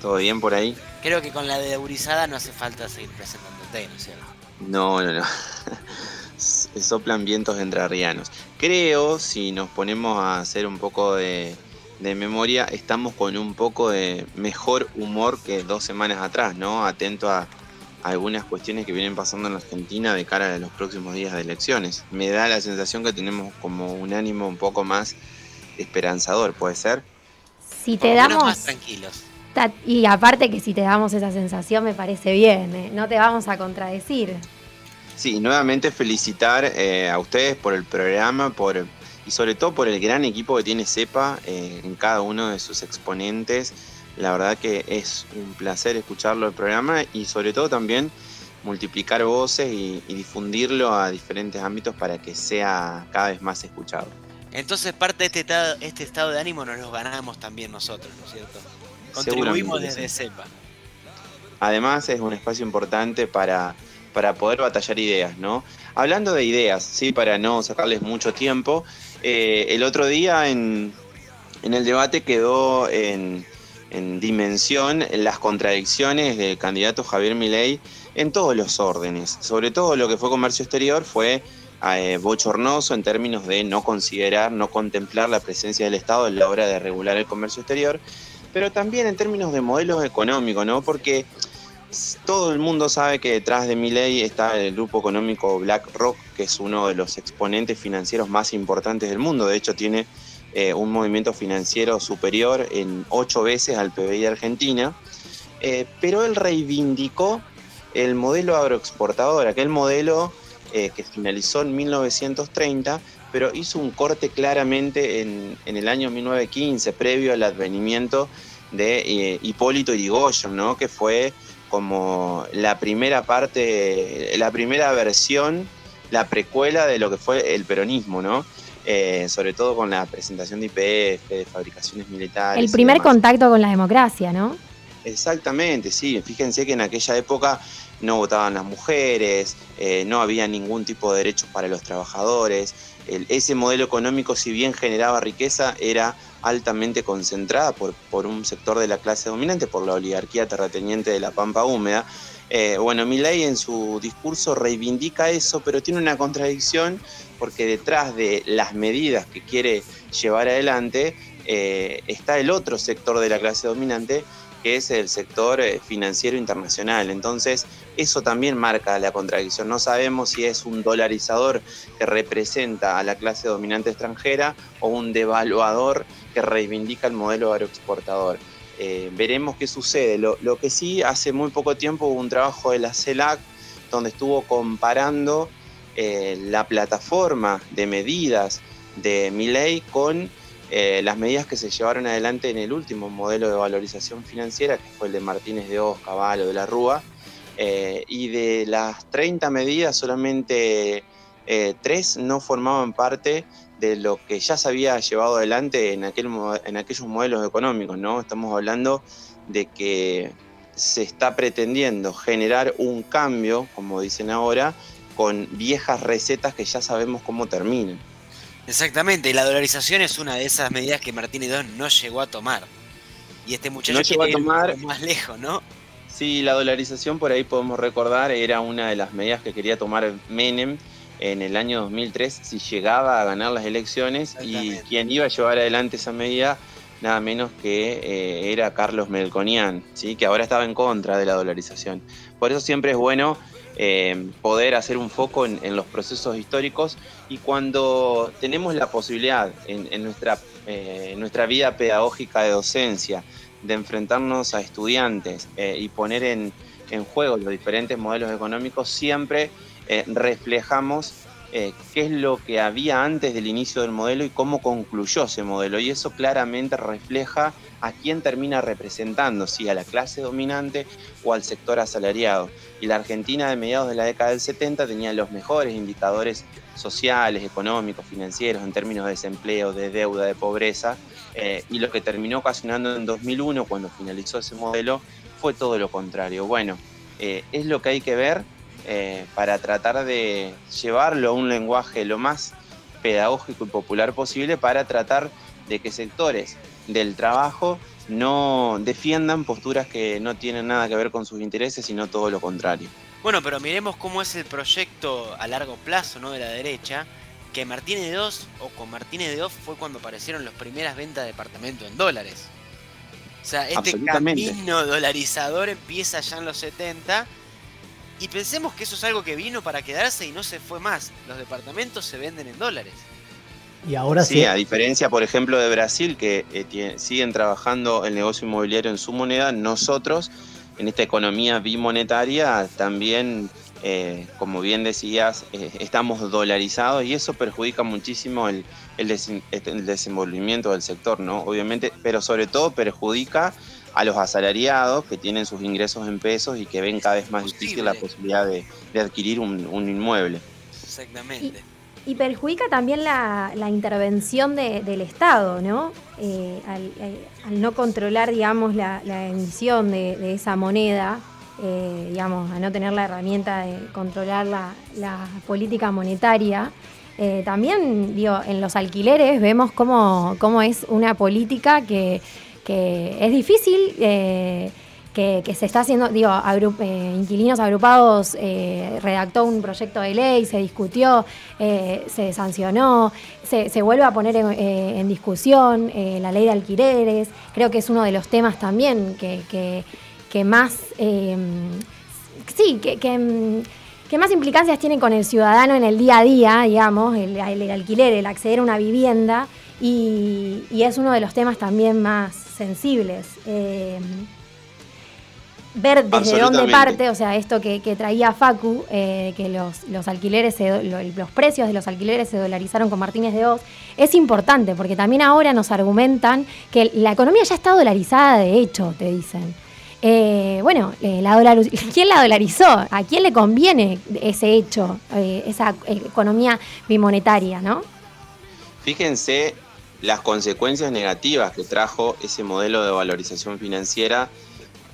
¿Todo bien por ahí? Creo que con la de Urizada no hace falta seguir presentándote, ¿no es cierto? No, no, no. Soplan vientos entrerrianos. Creo, si nos ponemos a hacer un poco de, de memoria, estamos con un poco de mejor humor que dos semanas atrás, ¿no? Atento a algunas cuestiones que vienen pasando en la Argentina de cara a los próximos días de elecciones. Me da la sensación que tenemos como un ánimo un poco más esperanzador, ¿puede ser? Si te damos... más tranquilos. Y aparte que si te damos esa sensación me parece bien, ¿eh? no te vamos a contradecir. Sí, nuevamente felicitar eh, a ustedes por el programa por, y sobre todo por el gran equipo que tiene CEPA eh, en cada uno de sus exponentes. La verdad que es un placer escucharlo el programa y sobre todo también multiplicar voces y, y difundirlo a diferentes ámbitos para que sea cada vez más escuchado. Entonces parte de este estado, este estado de ánimo nos lo ganamos también nosotros, ¿no es cierto? Contribuimos desde sí. CEPA. Además es un espacio importante para, para poder batallar ideas, ¿no? Hablando de ideas, sí, para no sacarles mucho tiempo, eh, el otro día en, en el debate quedó en, en dimensión las contradicciones del candidato Javier Milei en todos los órdenes. Sobre todo lo que fue comercio exterior fue eh, bochornoso en términos de no considerar, no contemplar la presencia del Estado en la hora de regular el comercio exterior. Pero también en términos de modelos económicos, ¿no? Porque todo el mundo sabe que detrás de Milley está el grupo económico BlackRock, que es uno de los exponentes financieros más importantes del mundo. De hecho, tiene eh, un movimiento financiero superior en ocho veces al PBI de Argentina. Eh, pero él reivindicó el modelo agroexportador, aquel modelo eh, que finalizó en 1930, pero hizo un corte claramente en, en el año 1915, previo al advenimiento de eh, Hipólito Yrigoyen, ¿no? que fue como la primera parte, la primera versión, la precuela de lo que fue el peronismo, ¿no? Eh, sobre todo con la presentación de IPF, de fabricaciones militares. El primer contacto con la democracia, ¿no? Exactamente, sí. Fíjense que en aquella época no votaban las mujeres, eh, no había ningún tipo de derechos para los trabajadores. Ese modelo económico, si bien generaba riqueza, era altamente concentrada por, por un sector de la clase dominante, por la oligarquía terrateniente de la Pampa Húmeda. Eh, bueno, Milei en su discurso reivindica eso, pero tiene una contradicción porque detrás de las medidas que quiere llevar adelante eh, está el otro sector de la clase dominante, que es el sector eh, financiero internacional. Entonces, eso también marca la contradicción. No sabemos si es un dolarizador que representa a la clase dominante extranjera o un devaluador que reivindica el modelo agroexportador. Eh, veremos qué sucede. Lo, lo que sí, hace muy poco tiempo hubo un trabajo de la CELAC donde estuvo comparando eh, la plataforma de medidas de Milei con eh, las medidas que se llevaron adelante en el último modelo de valorización financiera, que fue el de Martínez de Oz, Caballo, de la Rúa, eh, y de las 30 medidas solamente eh, tres no formaban parte de lo que ya se había llevado adelante en, aquel, en aquellos modelos económicos, ¿no? Estamos hablando de que se está pretendiendo generar un cambio, como dicen ahora, con viejas recetas que ya sabemos cómo terminan. Exactamente, y la dolarización es una de esas medidas que Martínez II no llegó a tomar. Y este muchacho No llegó a ir tomar- más lejos, ¿no? Sí, la dolarización por ahí podemos recordar era una de las medidas que quería tomar Menem en el año 2003 si llegaba a ganar las elecciones y quien iba a llevar adelante esa medida nada menos que eh, era Carlos Melconian, ¿sí? que ahora estaba en contra de la dolarización. Por eso siempre es bueno eh, poder hacer un foco en, los procesos históricos y cuando tenemos la posibilidad en, eh, nuestra vida pedagógica de docencia de enfrentarnos a estudiantes eh, y poner en, juego los diferentes modelos económicos, siempre reflejamos qué es lo que había antes del inicio del modelo y cómo concluyó ese modelo. Y eso claramente refleja a quién termina representando, si a la clase dominante o al sector asalariado. Y la Argentina de mediados de la década del 70 tenía los mejores indicadores sociales, económicos, financieros, en términos de desempleo, de deuda, de pobreza. eh, y lo que terminó ocasionando en 2001, cuando finalizó ese modelo, fue todo lo contrario. Bueno, eh, es lo que hay que ver eh, para tratar de llevarlo a un lenguaje lo más pedagógico y popular posible para tratar de que sectores del trabajo no defiendan posturas que no tienen nada que ver con sus intereses, sino todo lo contrario. Bueno, pero miremos cómo es el proyecto a largo plazo ¿no? de la derecha, que Martínez II o con Martínez II fue cuando aparecieron las primeras ventas de departamento en dólares. O sea, este camino dolarizador empieza ya en los 70 y pensemos que eso es algo que vino para quedarse y no se fue más. Los departamentos se venden en dólares. Y ahora sí, sí. a diferencia, por ejemplo, de Brasil, que eh, tie- siguen trabajando el negocio inmobiliario en su moneda, nosotros, en esta economía bimonetaria, también, eh, como bien decías, eh, estamos dolarizados y eso perjudica muchísimo el, el desen- el desenvolvimiento del sector, ¿no? Obviamente, pero sobre todo perjudica a los asalariados que tienen sus ingresos en pesos y que ven cada vez más difícil la posibilidad de, de adquirir un, un inmueble. Exactamente. Y perjudica también la, la intervención de- del Estado, ¿no? Eh, al, al- no controlar, digamos, la, emisión de, esa moneda, eh, digamos, a no tener la herramienta de controlar la, la política monetaria. eh, también, digo, en los alquileres vemos cómo, cómo es una política que, que es difícil, eh, que se está haciendo, digo, eh, Inquilinos Agrupados eh, redactó un proyecto de ley, se discutió, eh, se sancionó, se, se vuelve a poner en, discusión la ley de alquileres. Creo que es uno de los temas también que, que- más, sí, que, que, más implicancias tiene con el ciudadano en el día a día, digamos, el, el alquiler, el acceder a una vivienda. Y, es uno de los temas también más sensibles. Ver desde dónde parte, o sea, esto que, que traía Facu, eh, que los, los alquileres, se los precios de los alquileres se dolarizaron con Martínez de Oz, es importante porque también ahora nos argumentan que la economía ya está dolarizada de hecho, te dicen. Eh, bueno, eh, la dolar- ¿quién la dolarizó? ¿A quién le conviene ese hecho, eh, esa economía bimonetaria, no? Fíjense las consecuencias negativas que trajo ese modelo de valorización financiera,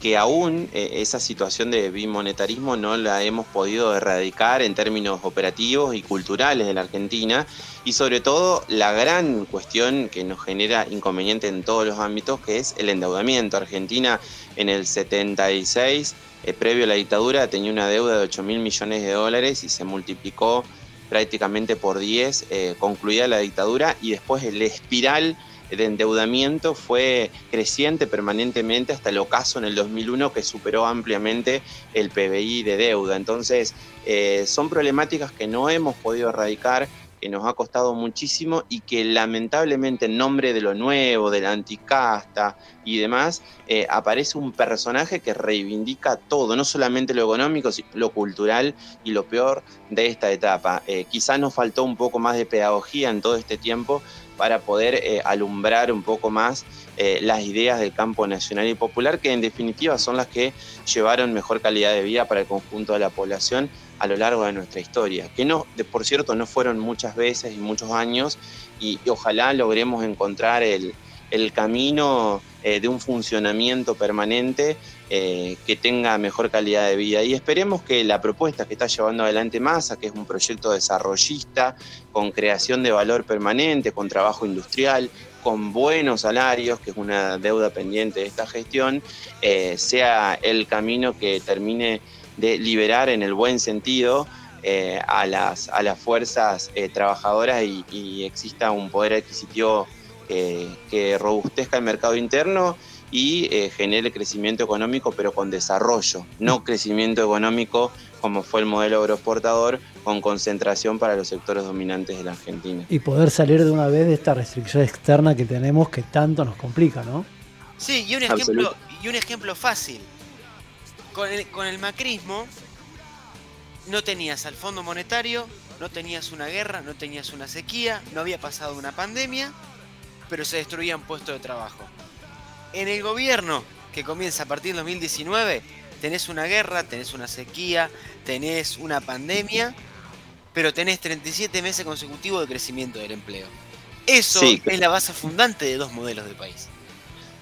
que aún eh, esa situación de bimonetarismo no la hemos podido erradicar en términos operativos y culturales de la Argentina, y sobre todo la gran cuestión que nos genera inconveniente en todos los ámbitos, que es el endeudamiento. Argentina en el 76, eh, previo a la dictadura, tenía una deuda de 8 mil millones de dólares y se multiplicó prácticamente por 10 eh, concluida la dictadura y después el espiral de endeudamiento fue creciente permanentemente hasta el ocaso en el 2001 que superó ampliamente el PBI de deuda. Entonces eh, son problemáticas que no hemos podido erradicar, que nos ha costado muchísimo y que lamentablemente en nombre de lo nuevo, de la anticasta y demás, eh, aparece un personaje que reivindica todo, no solamente lo económico, sino lo cultural y lo peor de esta etapa. Eh, quizá nos faltó un poco más de pedagogía en todo este tiempo para poder eh, alumbrar un poco más eh, las ideas del campo nacional y popular, que en definitiva son las que llevaron mejor calidad de vida para el conjunto de la población a lo largo de nuestra historia, que no, por cierto, no fueron muchas veces y muchos años, y, y ojalá logremos encontrar el, el camino eh, de un funcionamiento permanente eh, que tenga mejor calidad de vida. Y esperemos que la propuesta que está llevando adelante Massa, que es un proyecto desarrollista, con creación de valor permanente, con trabajo industrial, con buenos salarios, que es una deuda pendiente de esta gestión, eh, sea el camino que termine de liberar en el buen sentido eh, a, las, a las fuerzas trabajadoras y, y exista un poder adquisitivo que robustezca el mercado interno y eh, genere crecimiento económico, pero con desarrollo, no crecimiento económico como fue el modelo agroexportador, con concentración para los sectores dominantes de la Argentina. Y poder salir de una vez de esta restricción externa que tenemos que tanto nos complica, ¿no? Sí, y un ejemplo, y un ejemplo fácil. Con el, con el macrismo no tenías al Fondo Monetario, no tenías una guerra, no tenías una sequía, no había pasado una pandemia, pero se destruían puestos de trabajo. En el gobierno que comienza a partir del 2019, tenés una guerra, tenés una sequía, tenés una pandemia, pero tenés 37 meses consecutivos de crecimiento del empleo. Eso Sí. es la base fundante de dos modelos de país.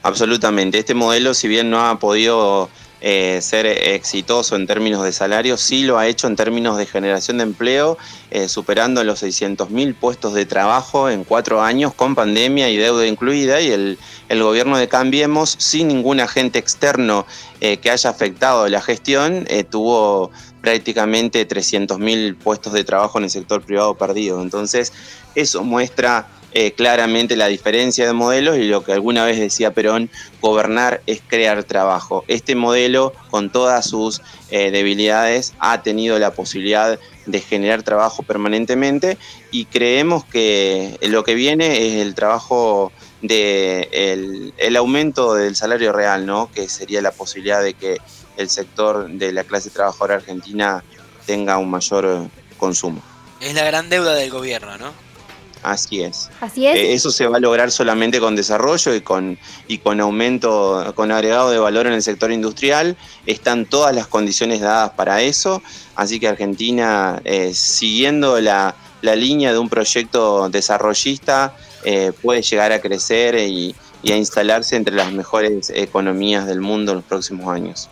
Absolutamente. Este modelo, si bien no ha podido eh, ser exitoso en términos de salario, sí lo ha hecho en términos de generación de empleo, eh, superando los 600.000 puestos de trabajo en cuatro años con pandemia y deuda incluida. Y el, el gobierno de Cambiemos, sin ningún agente externo eh, que haya afectado la gestión, eh, tuvo prácticamente 300.000 puestos de trabajo en el sector privado perdido. Entonces, eso muestra eh, claramente la diferencia de modelos y lo que alguna vez decía Perón, gobernar es crear trabajo. Este modelo, con todas sus eh, debilidades, ha tenido la posibilidad de generar trabajo permanentemente y creemos que lo que viene es el trabajo de el, aumento del salario real, ¿no? que sería la posibilidad de que el sector de la clase trabajadora argentina tenga un mayor eh, consumo. Es la gran deuda del gobierno, ¿no? Así es. Así es. Eh, eso se va a lograr solamente con desarrollo y con, y con aumento, con agregado de valor en el sector industrial. Están todas las condiciones dadas para eso. Así que Argentina, eh, siguiendo la, la línea de un proyecto desarrollista, eh, puede llegar a crecer y, y a instalarse entre las mejores economías del mundo en los próximos años.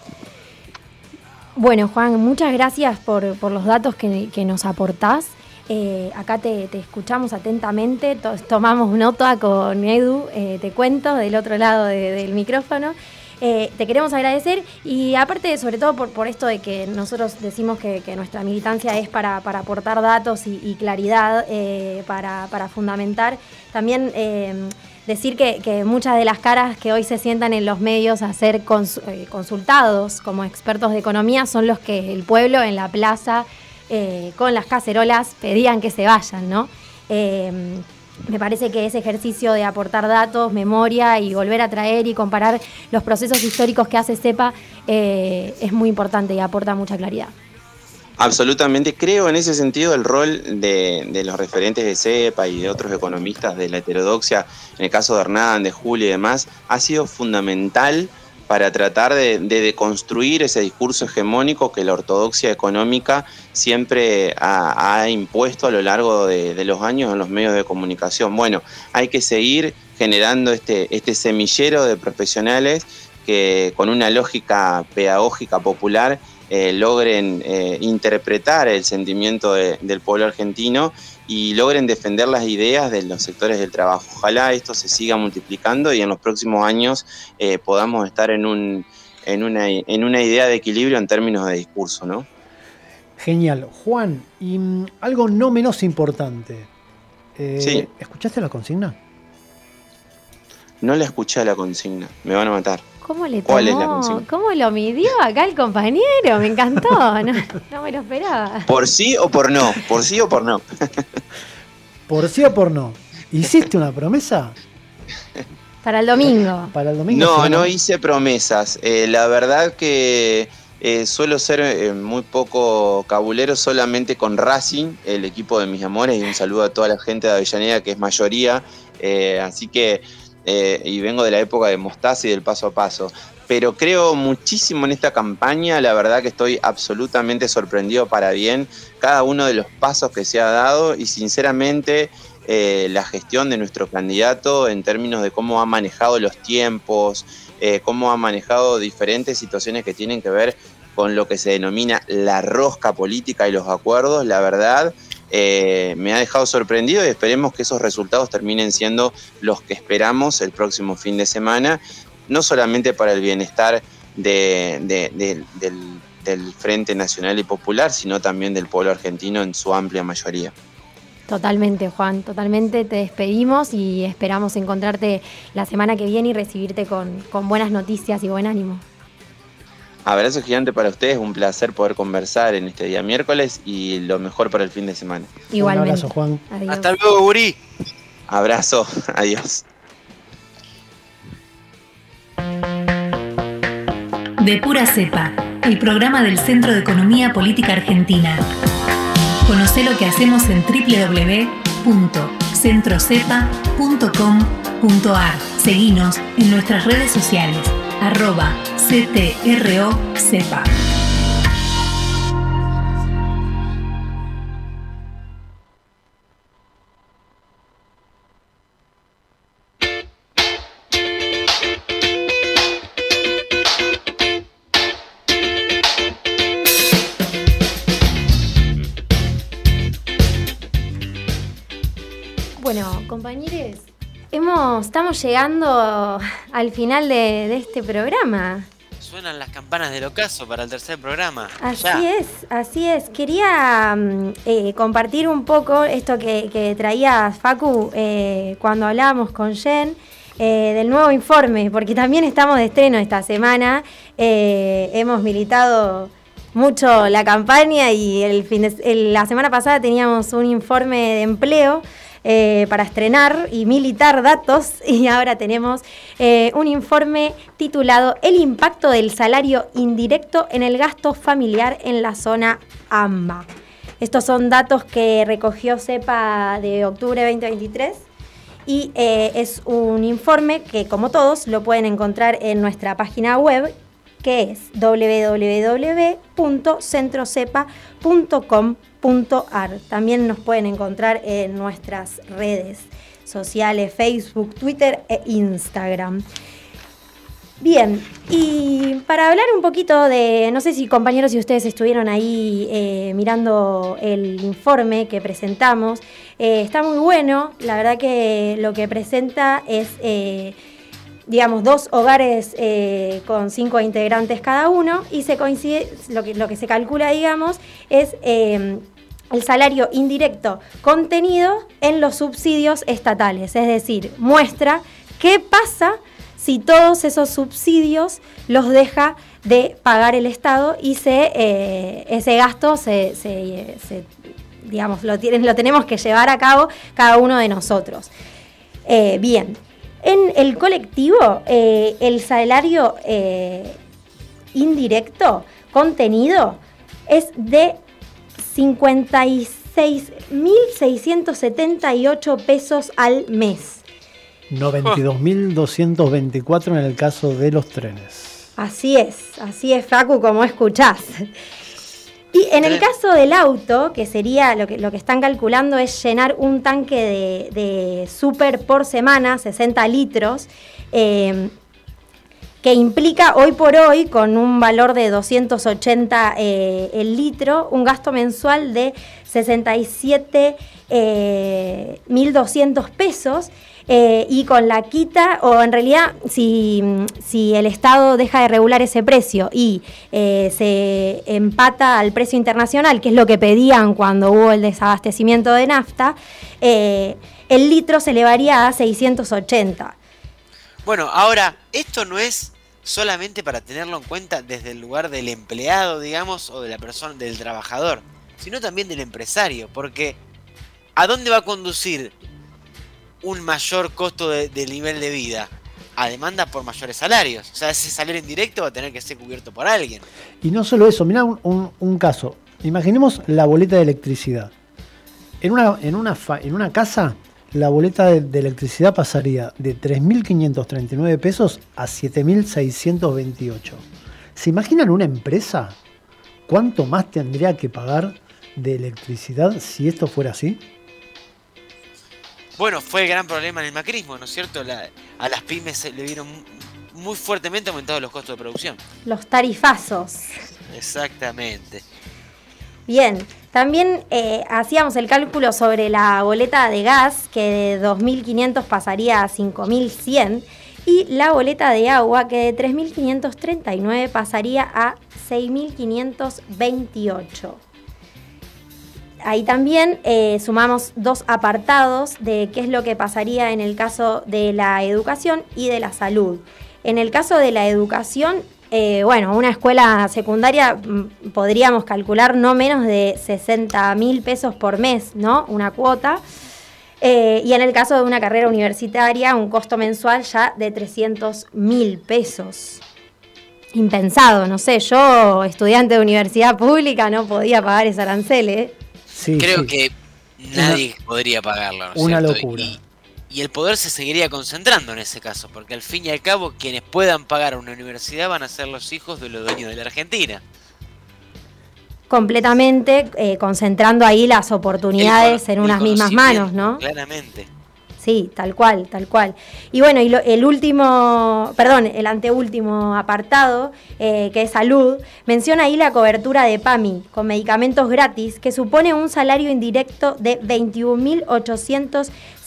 Bueno, Juan, muchas gracias por, por los datos que, que nos aportás. Eh, acá te, escuchamos atentamente, to- tomamos nota con Edu, eh, te cuento, del otro lado de- del micrófono. Eh, te queremos agradecer y aparte, sobre todo por, esto de que nosotros decimos que, nuestra militancia es para, aportar datos y, claridad, para, fundamentar, también decir que, muchas de las caras que hoy se sientan en los medios a ser cons- consultados como expertos de economía son los que el pueblo en la plaza eh, con las cacerolas pedían que se vayan, ¿no? Eh, me parece que ese ejercicio de aportar datos, memoria y volver a traer y comparar los procesos históricos que hace CEPA eh, es muy importante y aporta mucha claridad. Absolutamente, creo en ese sentido el rol de, los referentes de CEPA y de otros economistas de la heterodoxia, en el caso de Hernán, de Julio y demás, ha sido fundamental para tratar de, de deconstruir ese discurso hegemónico que la ortodoxia económica siempre ha, impuesto a lo largo de, los años en los medios de comunicación. Bueno, hay que seguir generando este, este semillero de profesionales que con una lógica pedagógica popular eh, logren eh, interpretar el sentimiento de- del pueblo argentino y logren defender las ideas de los sectores del trabajo. Ojalá esto se siga multiplicando y en los próximos años eh, podamos estar en, un, en, una, en una idea de equilibrio en términos de discurso, ¿no? Genial. Juan, y mm, algo no menos importante. Eh, Sí. ¿Escuchaste la consigna? No la escuché a la consigna, me van a matar. ¿Cómo le ¿Cuál es la tomó? consigna? ¿Cómo lo midió acá el compañero? Me encantó. No, no me lo esperaba. ¿Por sí o por no? ¿Por sí o por no? ¿Por sí o por no? ¿Hiciste una promesa? Para el domingo. Para el domingo. No, no hice promesas. Eh, la verdad que eh, suelo ser eh, muy poco cabulero solamente con Racing, el equipo de mis amores, y un saludo a toda la gente de Avellaneda, que es mayoría. Eh, así que, eh, y vengo de la época de Mostaza y del paso a paso. Pero creo muchísimo en esta campaña, la verdad que estoy absolutamente sorprendido para bien cada uno de los pasos que se ha dado y sinceramente eh, la gestión de nuestro candidato en términos de cómo ha manejado los tiempos, eh, cómo ha manejado diferentes situaciones que tienen que ver con lo que se denomina la rosca política y los acuerdos, la verdad eh, me ha dejado sorprendido y esperemos que esos resultados terminen siendo los que esperamos el próximo fin de semana, no solamente para el bienestar de- de- de- del, Frente Nacional y Popular, sino también del pueblo argentino en su amplia mayoría. Totalmente, Juan, totalmente. Te despedimos y esperamos encontrarte la semana que viene y recibirte con buenas noticias y buen ánimo. Abrazo gigante para ustedes, un placer poder conversar en este día miércoles y lo mejor para el fin de semana. Igualmente. Un abrazo, Juan. Adiós. Hasta luego, Guri. Abrazo, adiós. De Pura Cepa, el programa del Centro de Economía Política Argentina. Conoce lo que hacemos en www.centrocepa.com.ar. Seguinos en nuestras redes sociales, arroba CTROCEPA. Estamos llegando al final de, de este programa. Suenan las campanas del ocaso para el tercer programa. Así Ya. es, así es. Quería mm, eh, compartir un poco esto que, que traía Facu eh, cuando hablábamos con Jen eh, del nuevo informe, porque también estamos de estreno esta semana. Eh, hemos militado mucho la campaña y el fin de- el- la semana pasada teníamos un informe de empleo eh, para estrenar y militar datos y ahora tenemos eh, un informe titulado El impacto del salario indirecto en el gasto familiar en la zona AMBA. Estos son datos que recogió CEPA de octubre 2023 y eh, es un informe que como todos lo pueden encontrar en nuestra página web que es www.centrocepa.com.ar. También nos pueden encontrar en nuestras redes sociales, Facebook, Twitter e Instagram. Bien, y para hablar un poquito de, no sé si compañeros, si ustedes estuvieron ahí eh, mirando el informe que presentamos, eh, está muy bueno, la verdad que lo que presenta es eh, digamos, dos hogares con cinco integrantes cada uno y se coincide, lo que, lo que se calcula, digamos, es el salario indirecto contenido en los subsidios estatales, es decir, muestra qué pasa si todos esos subsidios los deja de pagar el Estado y se, eh, ese gasto se, digamos, lo, tenemos que llevar a cabo cada uno de nosotros. Eh, bien, en el colectivo, eh, el salario indirecto contenido es de 56.678 pesos al mes. 92.224 en el caso de los trenes. Así es, así es, Facu, como escuchás. Y en el caso del auto, que sería lo que, lo que están calculando es llenar un tanque de, de súper por semana, 60 litros, eh, que implica hoy por hoy, con un valor de 280 eh, el litro, un gasto mensual de 67 eh, 1.200 pesos. eh, y con la quita, o en realidad, si, si el Estado deja de regular ese precio y eh, se empata al precio internacional, que es lo que pedían cuando hubo el desabastecimiento de nafta, el litro se elevaría a 680. Bueno, ahora, esto no es solamente para tenerlo en cuenta desde el lugar del empleado, digamos, o de la persona, del trabajador, sino también del empresario, porque ¿a dónde va a conducir un mayor costo de, nivel de vida? A demanda por mayores salarios. O sea, ese salario indirecto va a tener que ser cubierto por alguien. Y no solo eso, mira un, un- un caso. Imaginemos la boleta de electricidad. En una, en una, fa- en una casa, la boleta de, de electricidad pasaría de 3.539 pesos a 7.628. ¿Se imaginan una empresa? ¿Cuánto más tendría que pagar de electricidad si esto fuera así? Bueno, fue el gran problema en el macrismo, ¿no es cierto? La- a las pymes se le vieron mu- muy fuertemente aumentados los costos de producción. Los tarifazos. Exactamente. Bien, también eh, hacíamos el cálculo sobre la boleta de gas, que de 2.500 pasaría a 5.100, y la boleta de agua, que de 3.539 pasaría a 6.528. Ahí también eh, sumamos dos apartados de qué es lo que pasaría en el caso de la educación y de la salud. En el caso de la educación, eh, bueno, una escuela secundaria mm, podríamos calcular no menos de 60 mil pesos por mes, ¿no? Una cuota. Eh, y en el caso de una carrera universitaria, un costo mensual ya de 300 mil pesos. Impensado, no sé, yo, estudiante de universidad pública, no podía pagar ese arancel, ¿eh? Sí, Creo sí. que nadie podría pagarlo. ¿no Una cierto? locura. Y, y el poder se seguiría concentrando en ese caso, porque al fin y al cabo quienes puedan pagar una universidad van a ser los hijos de los dueños de la Argentina. completamente eh, concentrando ahí las oportunidades El en unas mismas manos, ¿no? Claramente. Sí, tal cual, tal cual. Y bueno, y lo- el último, perdón, el anteúltimo apartado, eh, que es salud, menciona ahí la cobertura de PAMI con medicamentos gratis, que supone un salario indirecto de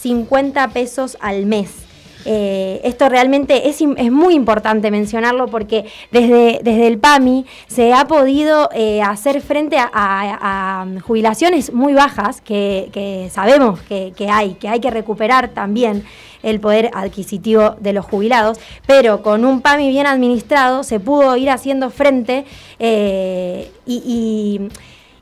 21.850 pesos al mes. Eh, esto realmente es, es muy importante mencionarlo porque desde, desde el PAMI se ha podido eh, hacer frente a, jubilaciones muy bajas que, sabemos que, hay, que hay que recuperar también el poder adquisitivo de los jubilados, pero con un PAMI bien administrado se pudo ir haciendo frente eh, y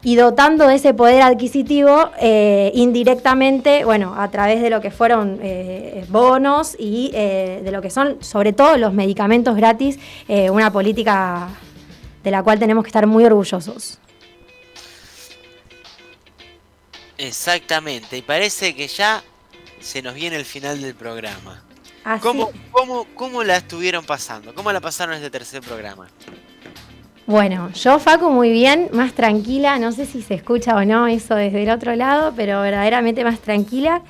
y dotando de ese poder adquisitivo eh, indirectamente, bueno, a través de lo que fueron eh, bonos y eh, de lo que son, sobre todo, los medicamentos gratis, una política de la cual tenemos que estar muy orgullosos. Exactamente. Y parece que ya se nos viene el final del programa. Así- ¿Cómo, cómo, ¿Cómo la estuvieron pasando? ¿Cómo la pasaron este tercer programa? Bueno, yo Facu muy bien, más tranquila, no sé si se escucha o no eso desde el otro lado, pero verdaderamente más tranquila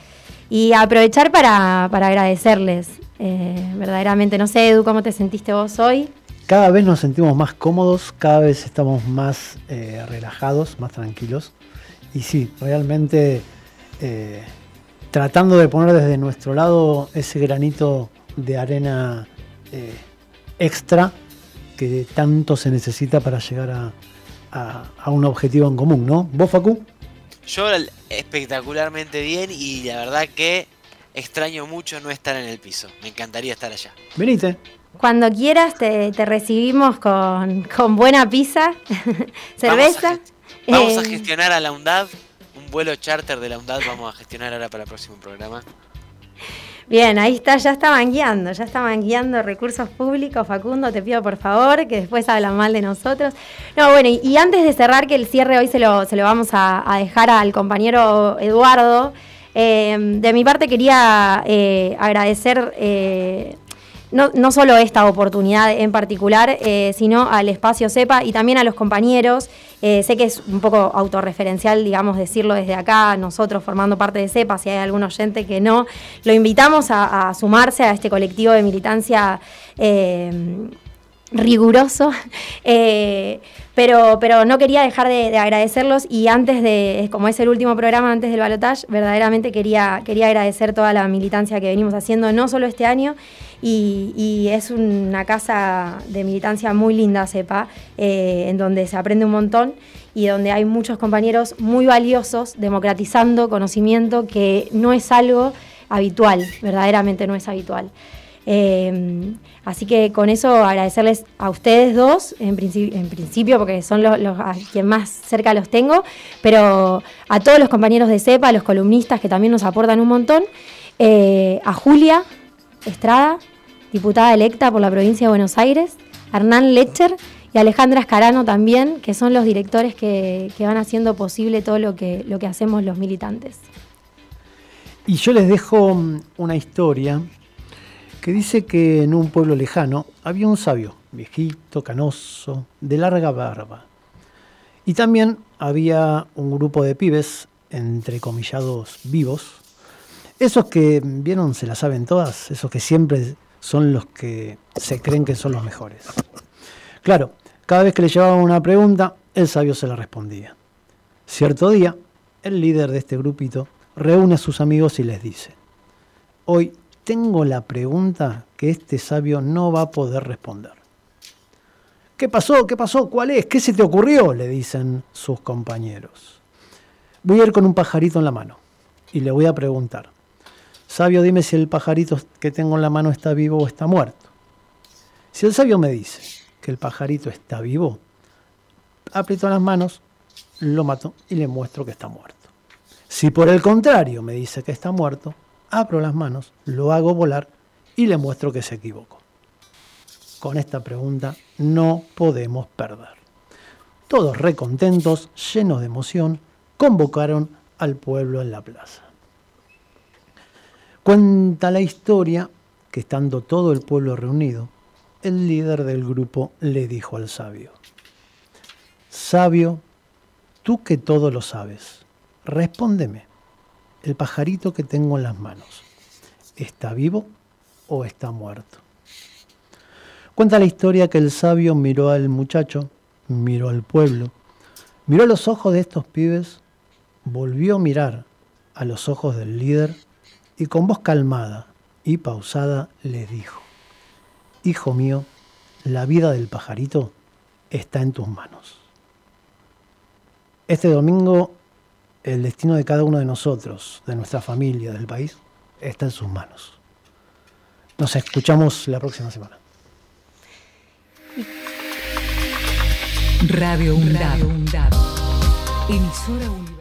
y aprovechar para, para agradecerles, eh, verdaderamente, no sé Edu, ¿cómo te sentiste vos hoy? Cada vez nos sentimos más cómodos, cada vez estamos más eh, relajados, más tranquilos. Y sí, realmente eh, tratando de poner desde nuestro lado ese granito de arena extra que tanto se necesita para llegar a, a- a un objetivo en común, ¿no? ¿Vos, Facu? Yo espectacularmente bien y la verdad que extraño mucho no estar en el piso. Me encantaría estar allá. Venite. Cuando quieras te, te recibimos con, con buena pizza, cerveza. Vamos a eh, gestionar a la UNDAD, un vuelo charter de la UNDAD vamos a gestionar ahora para el próximo programa. Bien, ahí está, ya estaban guiando, ya estaban guiando recursos públicos. Facundo, te pido por favor que después hablan mal de nosotros. No, bueno, y, y antes de cerrar, que el cierre hoy se lo, vamos a, a dejar al compañero Eduardo. eh, de mi parte quería eh, agradecer eh, no, no solo esta oportunidad en particular, eh, sino al espacio CEPA y también a los compañeros. Eh, sé que es un poco autorreferencial, digamos, decirlo desde acá, nosotros formando parte de CEPA, si hay algún oyente que no, lo invitamos a, sumarse a este colectivo de militancia. eh, riguroso, pero, pero no quería dejar de, de agradecerlos y antes de, como es el último programa antes del balotaje, verdaderamente quería, quería agradecer toda la militancia que venimos haciendo, no solo este año, y, es una casa de militancia muy linda, sepa, eh, en donde se aprende un montón y donde hay muchos compañeros muy valiosos democratizando conocimiento que no es algo habitual, verdaderamente no es habitual. Eh, así que con eso agradecerles a ustedes dos, en, en principio porque son los, los a quien más cerca los tengo, pero a todos los compañeros de CEPA, a los columnistas que también nos aportan un montón, eh, a Julia Estrada, diputada electa por la provincia de Buenos Aires, Hernán Lecher y Alejandra Escarano también, que son los directores que, van haciendo posible todo lo que, lo que hacemos los militantes. Y yo les dejo mm, una historia que dice que en un pueblo lejano había un sabio, viejito, canoso, de larga barba. Y también había un grupo de pibes, entrecomillados vivos, esos que vieron, se la saben todas, esos que siempre son los que se creen que son los mejores. Claro, cada vez que le llevaban una pregunta, el sabio se la respondía. Cierto día, el líder de este grupito reúne a sus amigos y les dice, hoy tengo la pregunta que este sabio no va a poder responder. ¿Qué pasó? ¿Qué pasó? ¿Cuál es? ¿Qué se te ocurrió? le dicen sus compañeros. Voy a ir con un pajarito en la mano y le voy a preguntar, sabio, dime si el pajarito que tengo en la mano está vivo o está muerto. Si el sabio me dice que el pajarito está vivo, aprieto las manos, lo mato y le muestro que está muerto. Si por el contrario me dice que está muerto, abro las manos, lo hago volar y le muestro que se equivocó. Con esta pregunta no podemos perder. Todos recontentos, llenos de emoción, convocaron al pueblo en la plaza. Cuenta la historia que estando todo el pueblo reunido, el líder del grupo le dijo al sabio, Sabio, tú que todo lo sabes, respóndeme, el pajarito que tengo en las manos, ¿está vivo o está muerto? Cuenta la historia que el sabio miró al muchacho, miró al pueblo, miró a los ojos de estos pibes, volvió a mirar a los ojos del líder y con voz calmada y pausada les dijo, Hijo mío, la vida del pajarito está en tus manos. Este domingo el destino de cada uno de nosotros, de nuestra familia, del país, está en sus manos. Nos escuchamos la próxima semana. Radio UNDAB. Emisora.